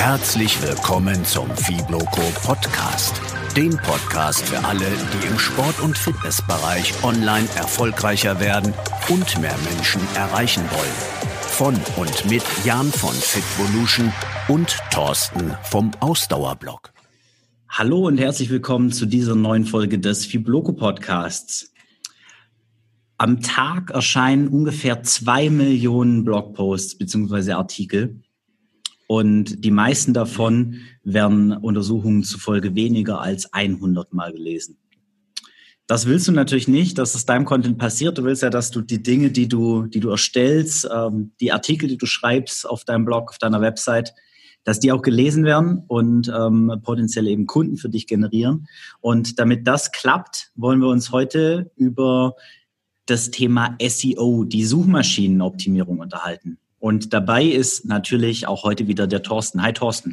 Herzlich willkommen zum Fibloco Podcast. Dem Podcast für alle, die im Sport- und Fitnessbereich online erfolgreicher werden und mehr Menschen erreichen wollen. Von und mit Jan von Fitvolution und Thorsten vom Ausdauerblog. Hallo und herzlich willkommen zu dieser neuen Folge des Fibloco Podcasts. Am Tag erscheinen ungefähr zwei Millionen Blogposts bzw. Artikel. Und die meisten davon werden Untersuchungen zufolge weniger als 100 Mal gelesen. Das willst du natürlich nicht, dass es deinem Content passiert. Du willst ja, dass du die Dinge, die du, die du erstellst, ähm, die Artikel, die du schreibst auf deinem Blog, auf deiner Website, dass die auch gelesen werden und ähm, potenziell eben Kunden für dich generieren. Und damit das klappt, wollen wir uns heute über das Thema SEO, die Suchmaschinenoptimierung unterhalten. Und dabei ist natürlich auch heute wieder der Thorsten. Hi Thorsten.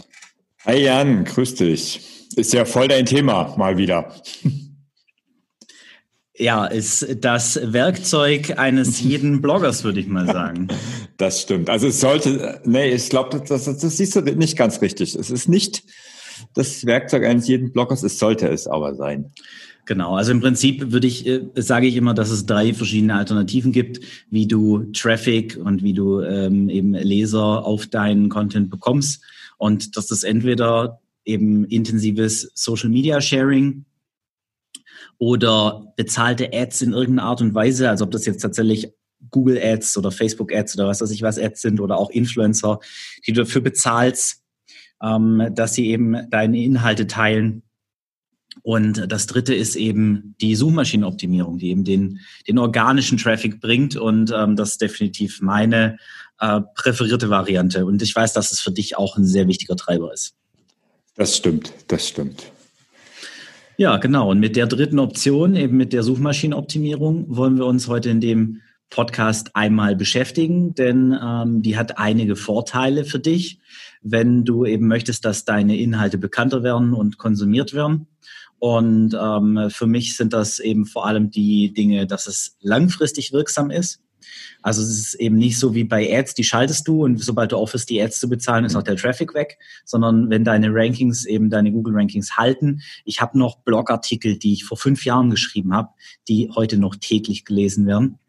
Hi Jan, grüß dich. Ist ja voll dein Thema mal wieder. Ja, ist das Werkzeug eines jeden Bloggers, würde ich mal sagen. Das stimmt. Also es sollte, nee, ich glaube, das, das, das siehst du nicht ganz richtig. Es ist nicht das Werkzeug eines jeden Bloggers, es sollte es aber sein. Genau, also im Prinzip würde ich, äh, sage ich immer, dass es drei verschiedene Alternativen gibt, wie du Traffic und wie du ähm, eben Leser auf deinen Content bekommst. Und das ist entweder eben intensives Social Media Sharing oder bezahlte Ads in irgendeiner Art und Weise, also ob das jetzt tatsächlich Google Ads oder Facebook Ads oder was weiß ich was Ads sind oder auch Influencer, die du dafür bezahlst, ähm, dass sie eben deine Inhalte teilen und das dritte ist eben die Suchmaschinenoptimierung, die eben den, den organischen Traffic bringt. Und ähm, das ist definitiv meine äh, präferierte Variante. Und ich weiß, dass es für dich auch ein sehr wichtiger Treiber ist. Das stimmt, das stimmt. Ja, genau. Und mit der dritten Option, eben mit der Suchmaschinenoptimierung, wollen wir uns heute in dem Podcast einmal beschäftigen, denn ähm, die hat einige Vorteile für dich, wenn du eben möchtest, dass deine Inhalte bekannter werden und konsumiert werden. Und ähm, für mich sind das eben vor allem die Dinge, dass es langfristig wirksam ist. Also es ist eben nicht so wie bei Ads, die schaltest du und sobald du aufhörst, die Ads zu bezahlen, ist auch der Traffic weg, sondern wenn deine Rankings eben deine Google Rankings halten. Ich habe noch Blogartikel, die ich vor fünf Jahren geschrieben habe, die heute noch täglich gelesen werden.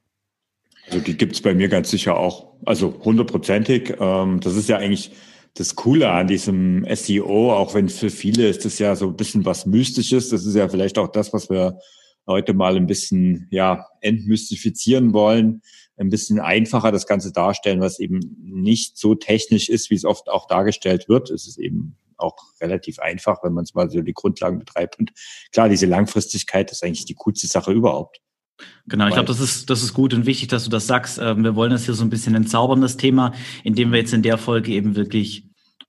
Also die gibt's bei mir ganz sicher auch, also hundertprozentig. Ähm, das ist ja eigentlich das Coole an diesem SEO, auch wenn für viele ist das ja so ein bisschen was Mystisches. Das ist ja vielleicht auch das, was wir heute mal ein bisschen, ja, entmystifizieren wollen, ein bisschen einfacher das Ganze darstellen, was eben nicht so technisch ist, wie es oft auch dargestellt wird. Es ist eben auch relativ einfach, wenn man es mal so die Grundlagen betreibt. Und klar, diese Langfristigkeit ist eigentlich die coolste Sache überhaupt. Genau, ich glaube, das ist, das ist gut und wichtig, dass du das sagst. Ähm, wir wollen das hier so ein bisschen entzaubern, das Thema, indem wir jetzt in der Folge eben wirklich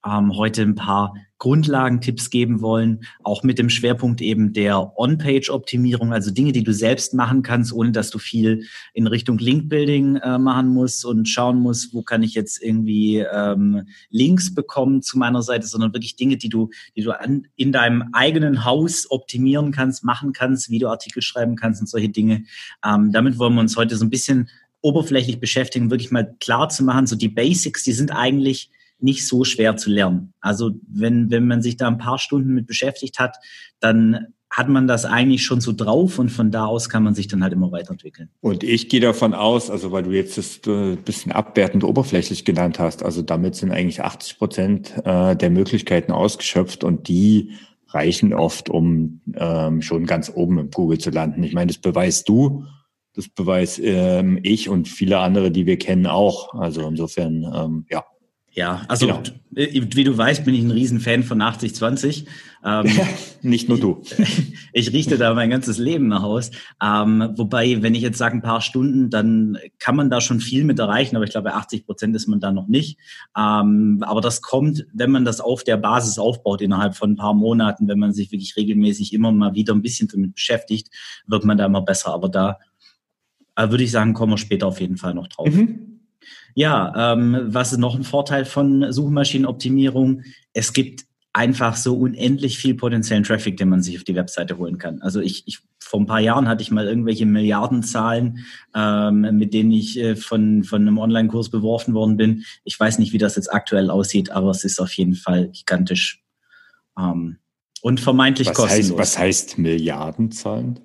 ähm, heute ein paar Grundlagentipps geben wollen, auch mit dem Schwerpunkt eben der On-Page-Optimierung, also Dinge, die du selbst machen kannst, ohne dass du viel in Richtung Link-Building äh, machen musst und schauen musst, wo kann ich jetzt irgendwie ähm, Links bekommen zu meiner Seite, sondern wirklich Dinge, die du, die du an, in deinem eigenen Haus optimieren kannst, machen kannst, wie du Artikel schreiben kannst und solche Dinge. Ähm, damit wollen wir uns heute so ein bisschen oberflächlich beschäftigen, wirklich mal klar zu machen, so die Basics, die sind eigentlich nicht so schwer zu lernen. Also wenn, wenn man sich da ein paar Stunden mit beschäftigt hat, dann hat man das eigentlich schon so drauf und von da aus kann man sich dann halt immer weiterentwickeln. Und ich gehe davon aus, also weil du jetzt das äh, bisschen abwertend oberflächlich genannt hast, also damit sind eigentlich 80 Prozent äh, der Möglichkeiten ausgeschöpft und die reichen oft, um ähm, schon ganz oben im Google zu landen. Ich meine, das beweist du, das beweist ähm, ich und viele andere, die wir kennen, auch. Also insofern, ähm, ja, ja, also genau. wie du weißt, bin ich ein Riesenfan von 80-20. Ähm, Nicht nur du. Ich richte da mein ganzes Leben nach aus. Ähm, wobei, wenn ich jetzt sage ein paar Stunden, dann kann man da schon viel mit erreichen, aber ich glaube, bei 80 Prozent ist man da noch nicht. Ähm, aber das kommt, wenn man das auf der Basis aufbaut innerhalb von ein paar Monaten, wenn man sich wirklich regelmäßig immer mal wieder ein bisschen damit beschäftigt, wird man da immer besser. Aber da äh, würde ich sagen, kommen wir später auf jeden Fall noch drauf. Mhm. Ja, ähm, was ist noch ein Vorteil von Suchmaschinenoptimierung? Es gibt einfach so unendlich viel potenziellen Traffic, den man sich auf die Webseite holen kann. Also ich, ich vor ein paar Jahren hatte ich mal irgendwelche Milliardenzahlen, ähm, mit denen ich äh, von, von einem Online-Kurs beworfen worden bin. Ich weiß nicht, wie das jetzt aktuell aussieht, aber es ist auf jeden Fall gigantisch ähm, und vermeintlich was kostenlos. Heißt, was heißt Milliardenzahlen?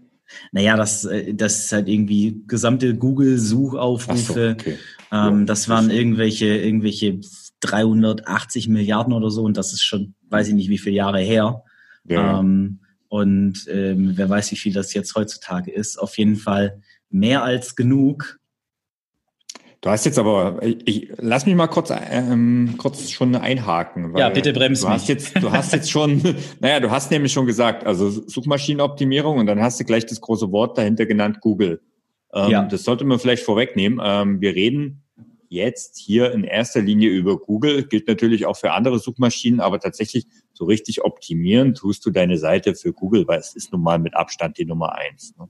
Naja, das, äh, das ist halt irgendwie gesamte Google-Suchaufrufe. So, okay. ähm, ja, das waren irgendwelche, irgendwelche 380 Milliarden oder so und das ist schon, weiß ich nicht, wie viele Jahre her. Ja. Ähm, und ähm, wer weiß, wie viel das jetzt heutzutage ist. Auf jeden Fall mehr als genug. Du hast jetzt aber, ich, lass mich mal kurz, ähm, kurz schon einhaken. ja, bitte bremst du mich. Hast jetzt, du hast jetzt schon, naja, du hast nämlich schon gesagt, also Suchmaschinenoptimierung und dann hast du gleich das große Wort dahinter genannt, Google. Ähm, ja. Das sollte man vielleicht vorwegnehmen. Ähm, wir reden jetzt hier in erster Linie über Google, gilt natürlich auch für andere Suchmaschinen, aber tatsächlich so richtig optimieren tust du deine Seite für Google, weil es ist nun mal mit Abstand die Nummer eins. Ne?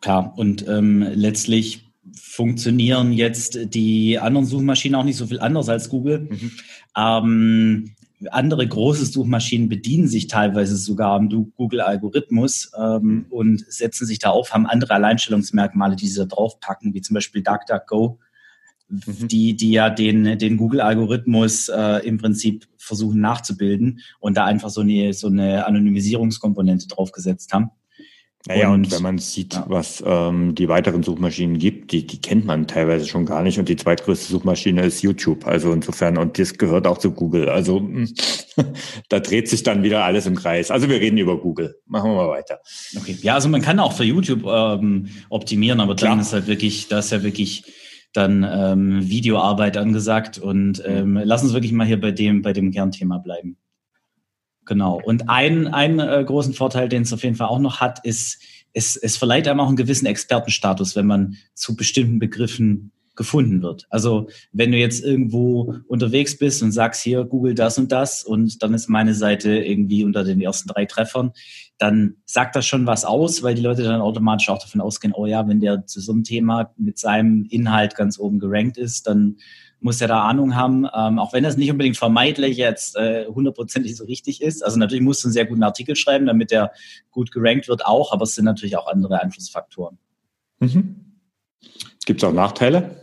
Klar, und ähm, letztlich funktionieren jetzt die anderen Suchmaschinen auch nicht so viel anders als Google. Mhm. Ähm, andere große Suchmaschinen bedienen sich teilweise sogar am Google-Algorithmus ähm, mhm. und setzen sich da auf, haben andere Alleinstellungsmerkmale, die sie da draufpacken, wie zum Beispiel DuckDuckGo, mhm. die, die ja den, den Google-Algorithmus äh, im Prinzip versuchen nachzubilden und da einfach so eine, so eine Anonymisierungskomponente draufgesetzt haben. Naja, und, und wenn man sieht, ja. was ähm, die weiteren Suchmaschinen gibt, die, die kennt man teilweise schon gar nicht. Und die zweitgrößte Suchmaschine ist YouTube. Also insofern, und das gehört auch zu Google. Also da dreht sich dann wieder alles im Kreis. Also wir reden über Google. Machen wir mal weiter. Okay. Ja, also man kann auch für YouTube ähm, optimieren, aber dann Klar. ist halt wirklich, da ist ja wirklich dann ähm, Videoarbeit angesagt. Und ähm, lass uns wirklich mal hier bei dem, bei dem Kernthema bleiben. Genau. Und ein, einen äh, großen Vorteil, den es auf jeden Fall auch noch hat, ist, es, es verleiht einem auch einen gewissen Expertenstatus, wenn man zu bestimmten Begriffen gefunden wird. Also wenn du jetzt irgendwo unterwegs bist und sagst hier Google das und das und dann ist meine Seite irgendwie unter den ersten drei Treffern, dann sagt das schon was aus, weil die Leute dann automatisch auch davon ausgehen, oh ja, wenn der zu so einem Thema mit seinem Inhalt ganz oben gerankt ist, dann muss ja da Ahnung haben, ähm, auch wenn das nicht unbedingt vermeidlich jetzt äh, hundertprozentig äh, so richtig ist. Also natürlich musst du einen sehr guten Artikel schreiben, damit der gut gerankt wird auch, aber es sind natürlich auch andere Einflussfaktoren. Mhm. Gibt es auch Nachteile?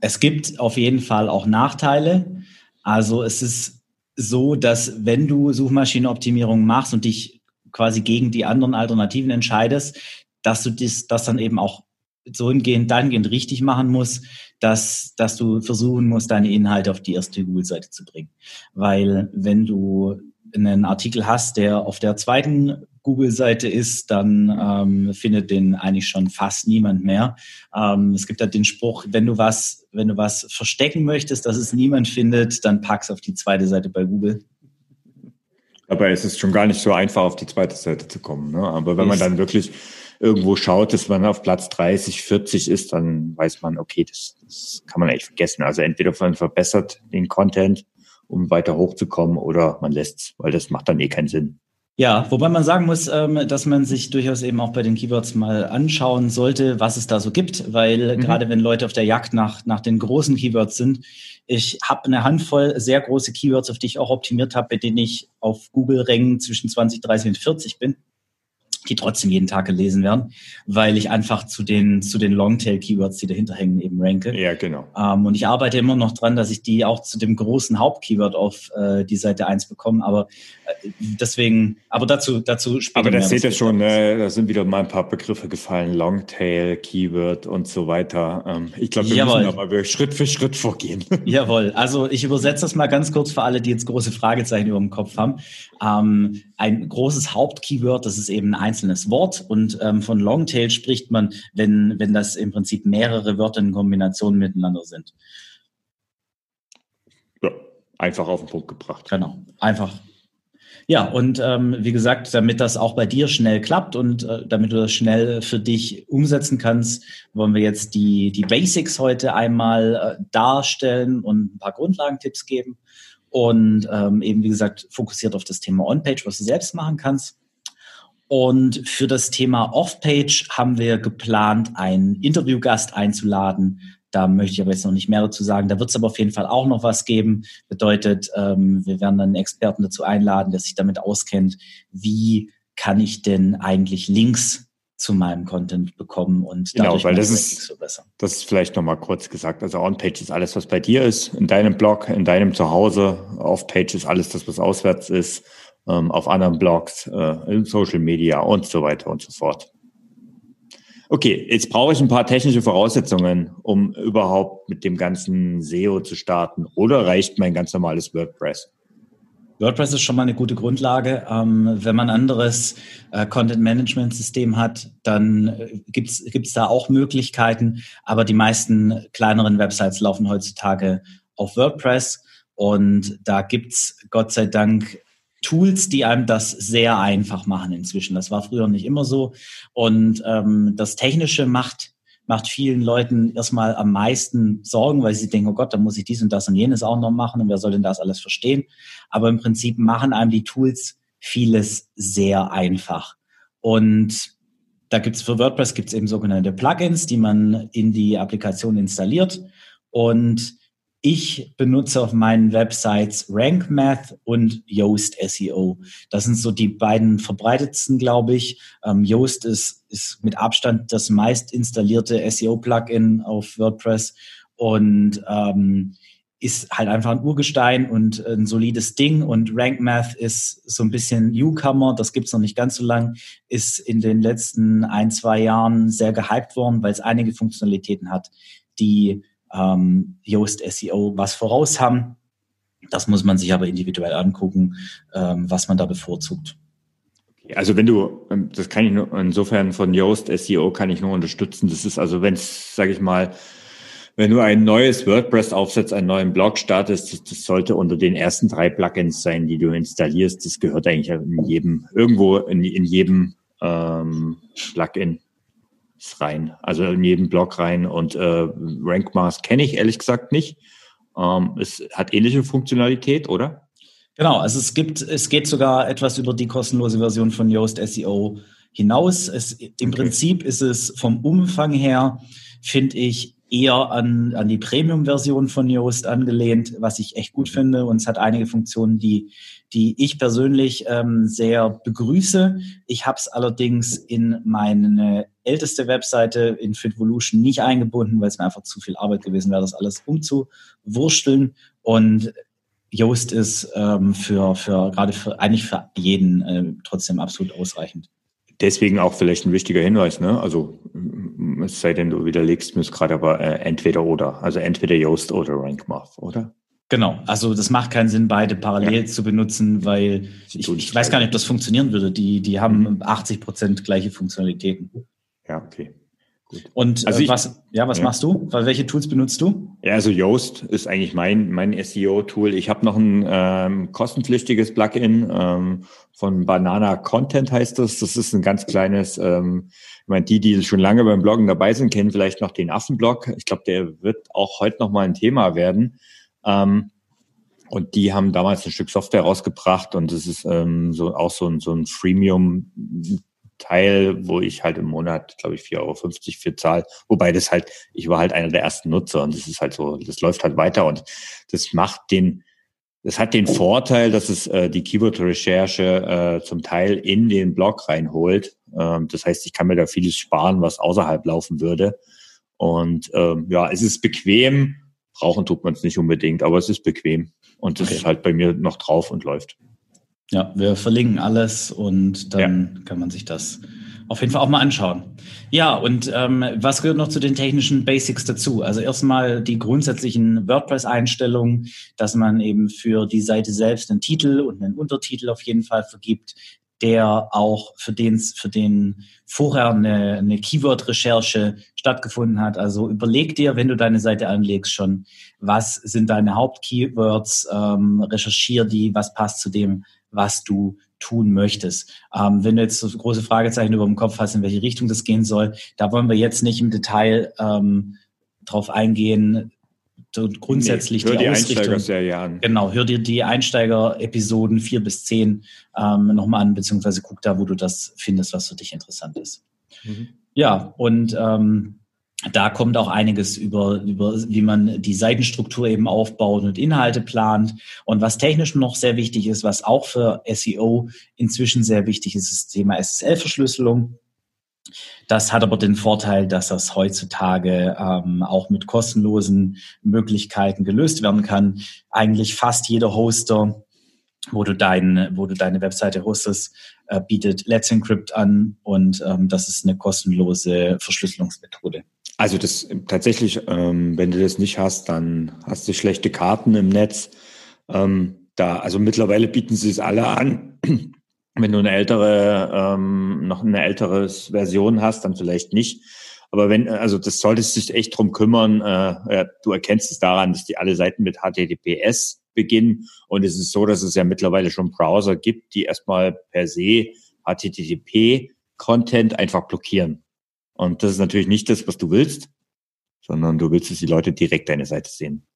Es gibt auf jeden Fall auch Nachteile. Also es ist so, dass wenn du Suchmaschinenoptimierung machst und dich quasi gegen die anderen Alternativen entscheidest, dass du das, das dann eben auch so hingehend, dahingehend richtig machen musst, dass, dass du versuchen musst, deine Inhalte auf die erste Google-Seite zu bringen. Weil wenn du einen Artikel hast, der auf der zweiten Google-Seite ist, dann ähm, findet den eigentlich schon fast niemand mehr. Ähm, es gibt ja den Spruch, wenn du was, wenn du was verstecken möchtest, dass es niemand findet, dann pack's auf die zweite Seite bei Google. Aber es ist schon gar nicht so einfach, auf die zweite Seite zu kommen. Ne? Aber wenn man dann wirklich irgendwo schaut, dass man auf Platz 30, 40 ist, dann weiß man, okay, das, das kann man eigentlich vergessen. Also entweder man verbessert den Content, um weiter hochzukommen, oder man lässt weil das macht dann eh keinen Sinn. Ja, wobei man sagen muss, ähm, dass man sich durchaus eben auch bei den Keywords mal anschauen sollte, was es da so gibt, weil mhm. gerade wenn Leute auf der Jagd nach, nach den großen Keywords sind, ich habe eine Handvoll sehr große Keywords, auf die ich auch optimiert habe, bei denen ich auf Google-Rängen zwischen 20, 30 und 40 bin die trotzdem jeden Tag gelesen werden, weil ich einfach zu den, zu den Longtail-Keywords, die dahinter hängen, eben ranke. Ja, genau. Ähm, und ich arbeite immer noch dran, dass ich die auch zu dem großen Hauptkeyword auf äh, die Seite 1 bekomme, aber äh, deswegen, aber dazu, dazu später. Aber das seht ihr schon, ne, da sind wieder mal ein paar Begriffe gefallen, Longtail, Keyword und so weiter. Ähm, ich glaube, wir Jawohl. müssen aber Schritt für Schritt vorgehen. Jawohl, also ich übersetze das mal ganz kurz für alle, die jetzt große Fragezeichen über dem Kopf haben. Ähm, ein großes Hauptkeyword, das ist eben ein einzelnes Wort und ähm, von Longtail spricht man, wenn, wenn das im Prinzip mehrere Wörter in Kombination miteinander sind. Ja, einfach auf den Punkt gebracht. Genau, einfach. Ja, und ähm, wie gesagt, damit das auch bei dir schnell klappt und äh, damit du das schnell für dich umsetzen kannst, wollen wir jetzt die, die Basics heute einmal äh, darstellen und ein paar Grundlagentipps geben und ähm, eben, wie gesagt, fokussiert auf das Thema On-Page, was du selbst machen kannst. Und für das Thema Off-Page haben wir geplant, einen Interviewgast einzuladen. Da möchte ich aber jetzt noch nicht mehr dazu sagen. Da wird es aber auf jeden Fall auch noch was geben. Bedeutet, ähm, wir werden dann einen Experten dazu einladen, der sich damit auskennt, wie kann ich denn eigentlich Links zu meinem Content bekommen und genau, weil das ist, so besser. Das ist vielleicht nochmal kurz gesagt. Also On-Page ist alles, was bei dir ist, in deinem Blog, in deinem Zuhause. Off-Page ist alles das, was auswärts ist, ähm, auf anderen Blogs, äh, in Social Media und so weiter und so fort. Okay, jetzt brauche ich ein paar technische Voraussetzungen, um überhaupt mit dem ganzen SEO zu starten. Oder reicht mein ganz normales WordPress? WordPress ist schon mal eine gute Grundlage. Ähm, wenn man anderes äh, Content-Management-System hat, dann äh, gibt es da auch Möglichkeiten. Aber die meisten kleineren Websites laufen heutzutage auf WordPress. Und da gibt's Gott sei Dank Tools, die einem das sehr einfach machen inzwischen. Das war früher nicht immer so. Und ähm, das Technische macht macht vielen Leuten erstmal am meisten Sorgen, weil sie denken, oh Gott, dann muss ich dies und das und jenes auch noch machen und wer soll denn das alles verstehen? Aber im Prinzip machen einem die Tools vieles sehr einfach. Und da gibt's für WordPress gibt's eben sogenannte Plugins, die man in die Applikation installiert. Und ich benutze auf meinen Websites RankMath und Yoast SEO. Das sind so die beiden verbreitetsten, glaube ich. Ähm, Yoast ist, ist mit Abstand das meist installierte SEO-Plugin auf WordPress und ähm, ist halt einfach ein Urgestein und ein solides Ding. Und RankMath ist so ein bisschen Newcomer, das gibt's noch nicht ganz so lang, ist in den letzten ein, zwei Jahren sehr gehypt worden, weil es einige Funktionalitäten hat, die ähm, Yoast SEO was voraus haben. Das muss man sich aber individuell angucken, ähm, was man da bevorzugt. Also wenn du, ähm, das kann ich nur, insofern von Yoast SEO kann ich nur unterstützen. Das ist also, wenn es, sage ich mal, wenn du ein neues WordPress aufsetzt, einen neuen Blog startest, das, das, sollte unter den ersten drei Plugins sein, die du installierst. Das gehört eigentlich in jedem, irgendwo in, in jedem ähm, Plugin rein, also in jedem Blog rein. Und äh, RankMath kenne ich ehrlich gesagt nicht. Ähm, es hat ähnliche Funktionalität, oder? Genau, also es gibt, es geht sogar etwas über die kostenlose Version von Yoast SEO hinaus. Es, Im okay. Prinzip ist es vom Umfang her, finde ich, eher an, an die Premium-Version von Yoast angelehnt, was ich echt gut finde. Und es hat einige Funktionen, die, die ich persönlich ähm, sehr begrüße. Ich habe es allerdings in meine älteste Webseite in Fitvolution nicht eingebunden, weil es mir einfach zu viel Arbeit gewesen wäre, das alles umzuwursteln. Und Yoast ist ähm, für, für gerade für eigentlich für jeden äh, trotzdem absolut ausreichend. Deswegen auch vielleicht ein wichtiger Hinweis, ne? Also es sei denn, du widerlegst mir es gerade, aber äh, entweder oder. Also entweder Yoast oder RankMath, oder? Genau, also das macht keinen Sinn, beide parallel ja. zu benutzen, weil ich, ich weiß gar nicht, ob das funktionieren würde. Die, die haben mhm. 80 Prozent gleiche Funktionalitäten. Ja, okay. Gut. Und also äh, ich, was, ja, was ja. machst du? Welche Tools benutzt du? Ja, also Yoast ist eigentlich mein, mein SEO-Tool. Ich habe noch ein ähm, kostenpflichtiges Plugin ähm, von Banana Content heißt das. Das ist ein ganz kleines, ähm, ich meine, die, die schon lange beim Bloggen dabei sind, kennen vielleicht noch den Affenblog. Ich glaube, der wird auch heute noch mal ein Thema werden. Ähm, und die haben damals ein Stück Software rausgebracht und das ist ähm, so auch so ein, so ein Freemium Teil, wo ich halt im Monat, glaube ich, 4,50 Euro für zahle. Wobei das halt, ich war halt einer der ersten Nutzer und das ist halt so, das läuft halt weiter und das macht den, das hat den Vorteil, dass es äh, die Keyword-Recherche äh, zum Teil in den Blog reinholt. Ähm, das heißt, ich kann mir da vieles sparen, was außerhalb laufen würde. Und ähm, ja, es ist bequem. Brauchen tut man es nicht unbedingt, aber es ist bequem. Und das okay. ist halt bei mir noch drauf und läuft. Ja, wir verlinken alles und dann ja. kann man sich das auf jeden Fall auch mal anschauen. Ja, und ähm, was gehört noch zu den technischen Basics dazu? Also erstmal die grundsätzlichen WordPress-Einstellungen, dass man eben für die Seite selbst einen Titel und einen Untertitel auf jeden Fall vergibt, der auch für den, für den vorher eine, eine Keyword-Recherche stattgefunden hat. Also überleg dir, wenn du deine Seite anlegst, schon, was sind deine Hauptkeywords, ähm, recherchier die, was passt zu dem, was du tun möchtest. Ähm, wenn du jetzt so große Fragezeichen über dem Kopf hast, in welche Richtung das gehen soll, da wollen wir jetzt nicht im Detail ähm, drauf eingehen. Grundsätzlich nee, hör die, die Ausrichtung. an. Genau, hör dir die Einsteiger-Episoden vier bis zehn ähm, nochmal an, beziehungsweise guck da, wo du das findest, was für dich interessant ist. Mhm. Ja, und ähm, da kommt auch einiges über, über, wie man die Seitenstruktur eben aufbaut und Inhalte plant. Und was technisch noch sehr wichtig ist, was auch für SEO inzwischen sehr wichtig ist, ist das Thema SSL-Verschlüsselung. Das hat aber den Vorteil, dass das heutzutage ähm, auch mit kostenlosen Möglichkeiten gelöst werden kann. Eigentlich fast jeder Hoster, wo du, dein, wo du deine Webseite hostest, äh, bietet Let's Encrypt an und ähm, das ist eine kostenlose Verschlüsselungsmethode. Also das tatsächlich, ähm, wenn du das nicht hast, dann hast du schlechte Karten im Netz. Ähm, da, also mittlerweile bieten sie es alle an. Wenn du eine ältere, ähm, noch eine ältere Version hast, dann vielleicht nicht. Aber wenn, also das solltest du dich echt drum kümmern. Äh, ja, du erkennst es daran, dass die alle Seiten mit HTTPS beginnen. Und es ist so, dass es ja mittlerweile schon Browser gibt, die erstmal per se HTTP-Content einfach blockieren. Und das ist natürlich nicht das, was du willst, sondern du willst, dass die Leute direkt deine Seite sehen.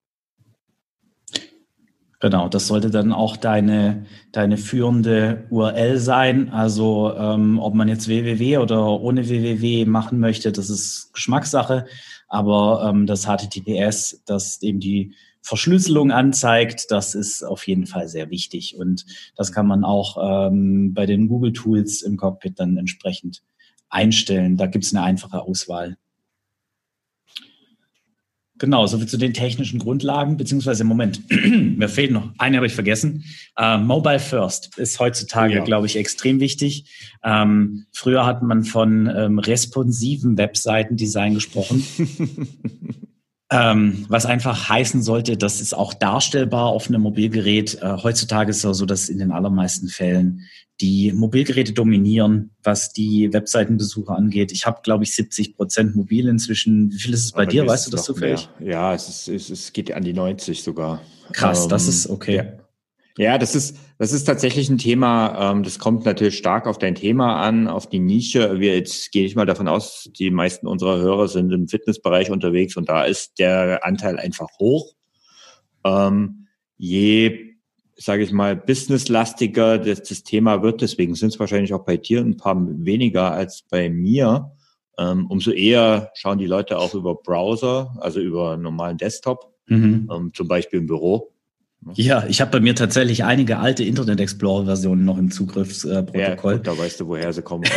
Genau, das sollte dann auch deine, deine führende URL sein. Also ähm, ob man jetzt www oder ohne www machen möchte, das ist Geschmackssache. Aber ähm, das HTTPS, das eben die Verschlüsselung anzeigt, das ist auf jeden Fall sehr wichtig. Und das kann man auch ähm, bei den Google Tools im Cockpit dann entsprechend einstellen. Da gibt es eine einfache Auswahl. Genau, soviel zu den technischen Grundlagen, beziehungsweise Moment, mir fehlt noch, eine habe ich vergessen. Uh, Mobile First ist heutzutage, ja. glaube ich, extrem wichtig. Ähm, früher hat man von ähm, responsiven Webseitendesign gesprochen. ähm, was einfach heißen sollte, das ist auch darstellbar auf einem Mobilgerät. Äh, heutzutage ist es so, dass in den allermeisten Fällen die Mobilgeräte dominieren, was die Webseitenbesucher angeht. Ich habe, glaube ich, 70 Prozent mobil inzwischen. Wie viel ist es bei Aber dir? Weißt du das zufällig? Ja, es, ist, es, es geht an die 90 sogar. Krass, ähm, das ist okay. Ja. Ja, das ist, das ist tatsächlich ein Thema, ähm, das kommt natürlich stark auf dein Thema an, auf die Nische. Wir jetzt gehe ich mal davon aus, die meisten unserer Hörer sind im Fitnessbereich unterwegs und da ist der Anteil einfach hoch. Ähm, je, sage ich mal, businesslastiger das, das Thema wird, deswegen sind es wahrscheinlich auch bei dir ein paar weniger als bei mir, ähm, umso eher schauen die Leute auch über Browser, also über normalen Desktop, mhm. ähm, zum Beispiel im Büro. Ja, ich habe bei mir tatsächlich einige alte Internet Explorer-Versionen noch im Zugriffsprotokoll. Äh, ja, da weißt du, woher sie kommen.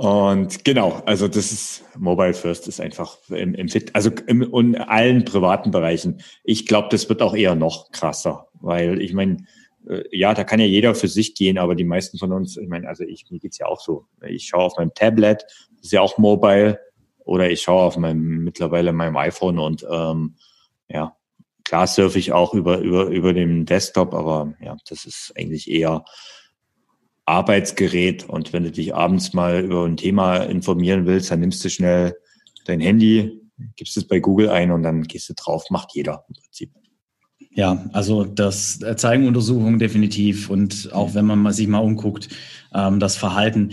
Und genau, also das ist Mobile First ist einfach im, im Fit, also im, in allen privaten Bereichen. Ich glaube, das wird auch eher noch krasser, weil ich meine, äh, ja, da kann ja jeder für sich gehen, aber die meisten von uns, ich meine, also ich, mir geht's ja auch so. Ich schaue auf meinem Tablet, das ist ja auch mobile, oder ich schaue auf meinem mittlerweile meinem iPhone und ähm, ja, klar surfe ich auch über, über, über den Desktop, aber ja, das ist eigentlich eher Arbeitsgerät. Und wenn du dich abends mal über ein Thema informieren willst, dann nimmst du schnell dein Handy, gibst es bei Google ein und dann gehst du drauf, macht jeder im Prinzip. Ja, also das zeigen Untersuchungen definitiv und auch wenn man sich mal umguckt, ähm, das Verhalten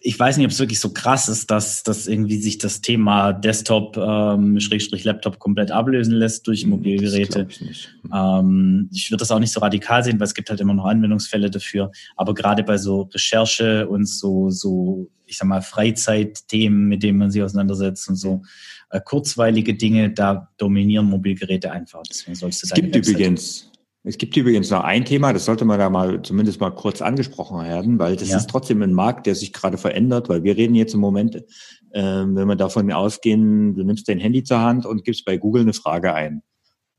ich weiß nicht, ob es wirklich so krass ist, dass, dass irgendwie sich das Thema Desktop, ähm, Schrägstrich Laptop komplett ablösen lässt durch hm, Mobilgeräte. ich nicht. Ähm, ich würde das auch nicht so radikal sehen, weil es gibt halt immer noch Anwendungsfälle dafür. Aber gerade bei so Recherche und so, so, ich sag mal, Freizeitthemen, mit denen man sich auseinandersetzt und so äh, kurzweilige Dinge, da dominieren Mobilgeräte einfach. Deswegen sollst du es gibt Website übrigens es gibt übrigens noch ein Thema, das sollte man da mal zumindest mal kurz angesprochen werden, weil das ja. ist trotzdem ein Markt, der sich gerade verändert, weil wir reden jetzt im Moment, äh, wenn wir davon ausgehen, du nimmst dein Handy zur Hand und gibst bei Google eine Frage ein.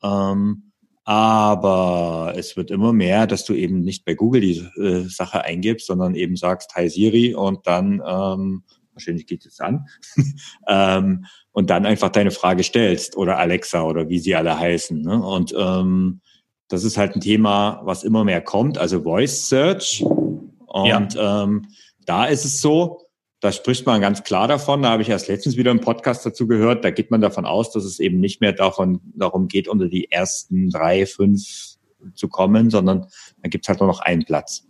Ähm, aber es wird immer mehr, dass du eben nicht bei Google die äh, Sache eingibst, sondern eben sagst, hi Siri und dann, ähm, wahrscheinlich geht es an, ähm, und dann einfach deine Frage stellst oder Alexa oder wie sie alle heißen. Ne? Und ähm, das ist halt ein Thema, was immer mehr kommt, also Voice Search. Und ja. ähm, da ist es so, da spricht man ganz klar davon, da habe ich erst letztens wieder einen Podcast dazu gehört, da geht man davon aus, dass es eben nicht mehr davon, darum geht, unter die ersten drei, fünf zu kommen, sondern da gibt es halt nur noch einen Platz,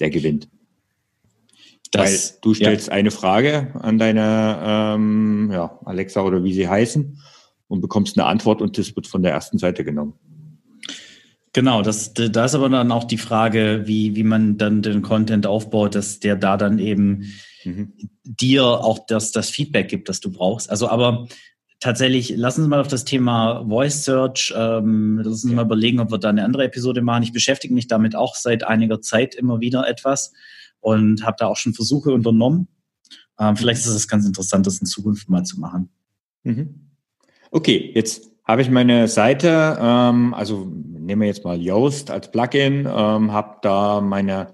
der gewinnt. Das, Weil du stellst ja. eine Frage an deine ähm, ja, Alexa oder wie sie heißen und bekommst eine Antwort und das wird von der ersten Seite genommen. Genau, das, da ist aber dann auch die Frage, wie, wie man dann den Content aufbaut, dass der da dann eben mhm. dir auch das, das Feedback gibt, das du brauchst. Also aber tatsächlich, lassen Sie mal auf das Thema Voice Search, ähm, lassen Sie mal überlegen, ob wir da eine andere Episode machen. Ich beschäftige mich damit auch seit einiger Zeit immer wieder etwas und habe da auch schon Versuche unternommen. Ähm, vielleicht ist es ganz interessant, das in Zukunft mal zu machen. Mhm. Okay, jetzt habe ich meine Seite, ähm, also nehmen wir jetzt mal Yoast als Plugin, ähm, habe da meine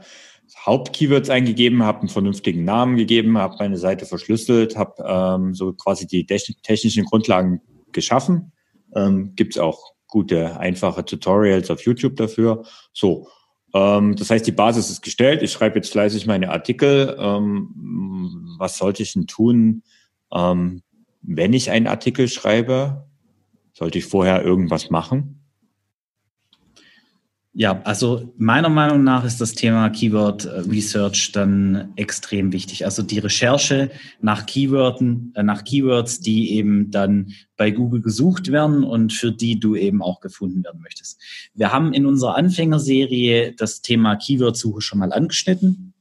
Hauptkeywords eingegeben, habe einen vernünftigen Namen gegeben, habe meine Seite verschlüsselt, habe ähm, so quasi die technischen Grundlagen geschaffen. Ähm, Gibt es auch gute, einfache Tutorials auf YouTube dafür. So, ähm, das heißt, die Basis ist gestellt. Ich schreibe jetzt fleißig meine Artikel. Ähm, was sollte ich denn tun, ähm, wenn ich einen Artikel schreibe? Sollte ich vorher irgendwas machen? Ja, also meiner Meinung nach ist das Thema Keyword äh, Research dann extrem wichtig. Also die Recherche nach Keyworden, äh, nach Keywords, die eben dann bei Google gesucht werden und für die du eben auch gefunden werden möchtest. Wir haben in unserer Anfängerserie das Thema Keyword-Suche schon mal angeschnitten.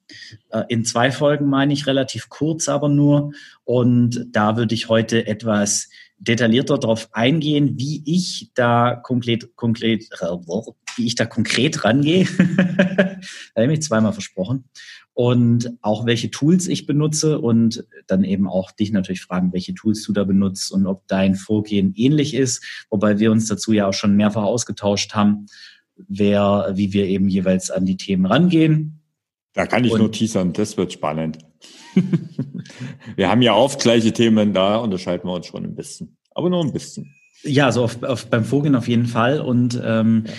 Äh, in zwei Folgen meine ich relativ kurz, aber nur. Und da würde ich heute etwas detaillierter darauf eingehen, wie ich da konkret, konkret, wie ich da konkret rangehe. da habe ich mich zweimal versprochen. Und auch welche Tools ich benutze und dann eben auch dich natürlich fragen, welche Tools du da benutzt und ob dein Vorgehen ähnlich ist. Wobei wir uns dazu ja auch schon mehrfach ausgetauscht haben, wer, wie wir eben jeweils an die Themen rangehen. Da kann ich und, nur teasern, das wird spannend. wir haben ja oft gleiche Themen, da unterscheiden wir uns schon ein bisschen, aber nur ein bisschen. Ja, also auf, auf, beim Vorgehen auf jeden Fall. Und ähm, ja.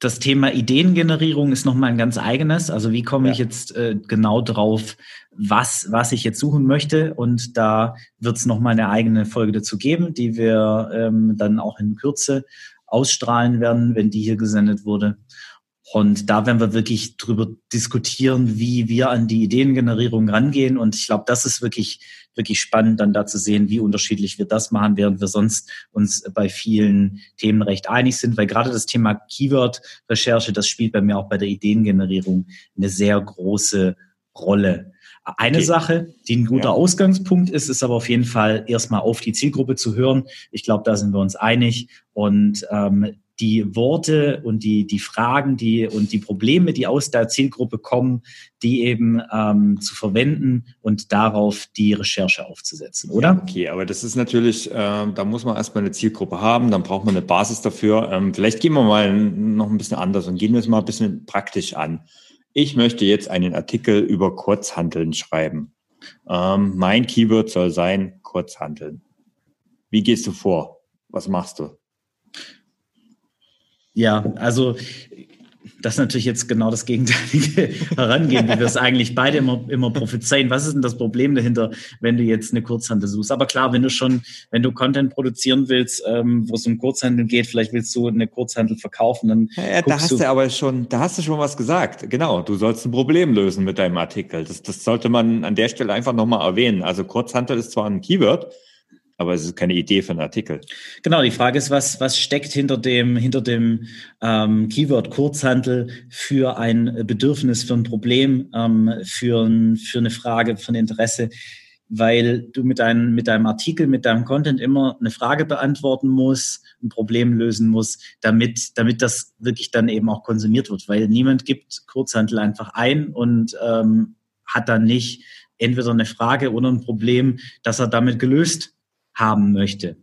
das Thema Ideengenerierung ist nochmal ein ganz eigenes. Also wie komme ja. ich jetzt äh, genau drauf, was, was ich jetzt suchen möchte? Und da wird es nochmal eine eigene Folge dazu geben, die wir ähm, dann auch in Kürze ausstrahlen werden, wenn die hier gesendet wurde. Und da werden wir wirklich drüber diskutieren, wie wir an die Ideengenerierung rangehen. Und ich glaube, das ist wirklich, wirklich spannend, dann da zu sehen, wie unterschiedlich wir das machen, während wir sonst uns bei vielen Themen recht einig sind. Weil gerade das Thema Keyword-Recherche, das spielt bei mir auch bei der Ideengenerierung eine sehr große Rolle. Eine okay. Sache, die ein guter ja. Ausgangspunkt ist, ist aber auf jeden Fall erstmal auf die Zielgruppe zu hören. Ich glaube, da sind wir uns einig. Und ähm, die Worte und die, die Fragen die, und die Probleme, die aus der Zielgruppe kommen, die eben ähm, zu verwenden und darauf die Recherche aufzusetzen, oder? Okay, aber das ist natürlich, äh, da muss man erstmal eine Zielgruppe haben, dann braucht man eine Basis dafür. Ähm, vielleicht gehen wir mal noch ein bisschen anders und gehen wir es mal ein bisschen praktisch an. Ich möchte jetzt einen Artikel über Kurzhandeln schreiben. Ähm, mein Keyword soll sein Kurzhandeln. Wie gehst du vor? Was machst du? Ja, also das ist natürlich jetzt genau das gegenteilige Herangehen, wie wir es eigentlich beide immer, immer prophezeien. Was ist denn das Problem dahinter, wenn du jetzt eine Kurzhandel suchst? Aber klar, wenn du schon, wenn du Content produzieren willst, ähm, wo es um Kurzhandel geht, vielleicht willst du eine Kurzhandel verkaufen, dann. Ja, da hast du, du aber schon, da hast du schon was gesagt. Genau, du sollst ein Problem lösen mit deinem Artikel. Das, das sollte man an der Stelle einfach nochmal erwähnen. Also Kurzhandel ist zwar ein Keyword, aber es ist keine Idee für einen Artikel. Genau, die Frage ist, was, was steckt hinter dem, hinter dem ähm, Keyword Kurzhandel für ein Bedürfnis, für ein Problem, ähm, für, ein, für eine Frage, ein Interesse, weil du mit, deinem mit deinem Artikel, mit deinem Content immer eine Frage beantworten musst, ein Problem lösen musst, damit, damit das wirklich dann eben auch konsumiert wird, weil niemand gibt Kurzhandel einfach ein und ähm, hat dann nicht entweder eine Frage oder ein Problem, das er damit gelöst haben möchte.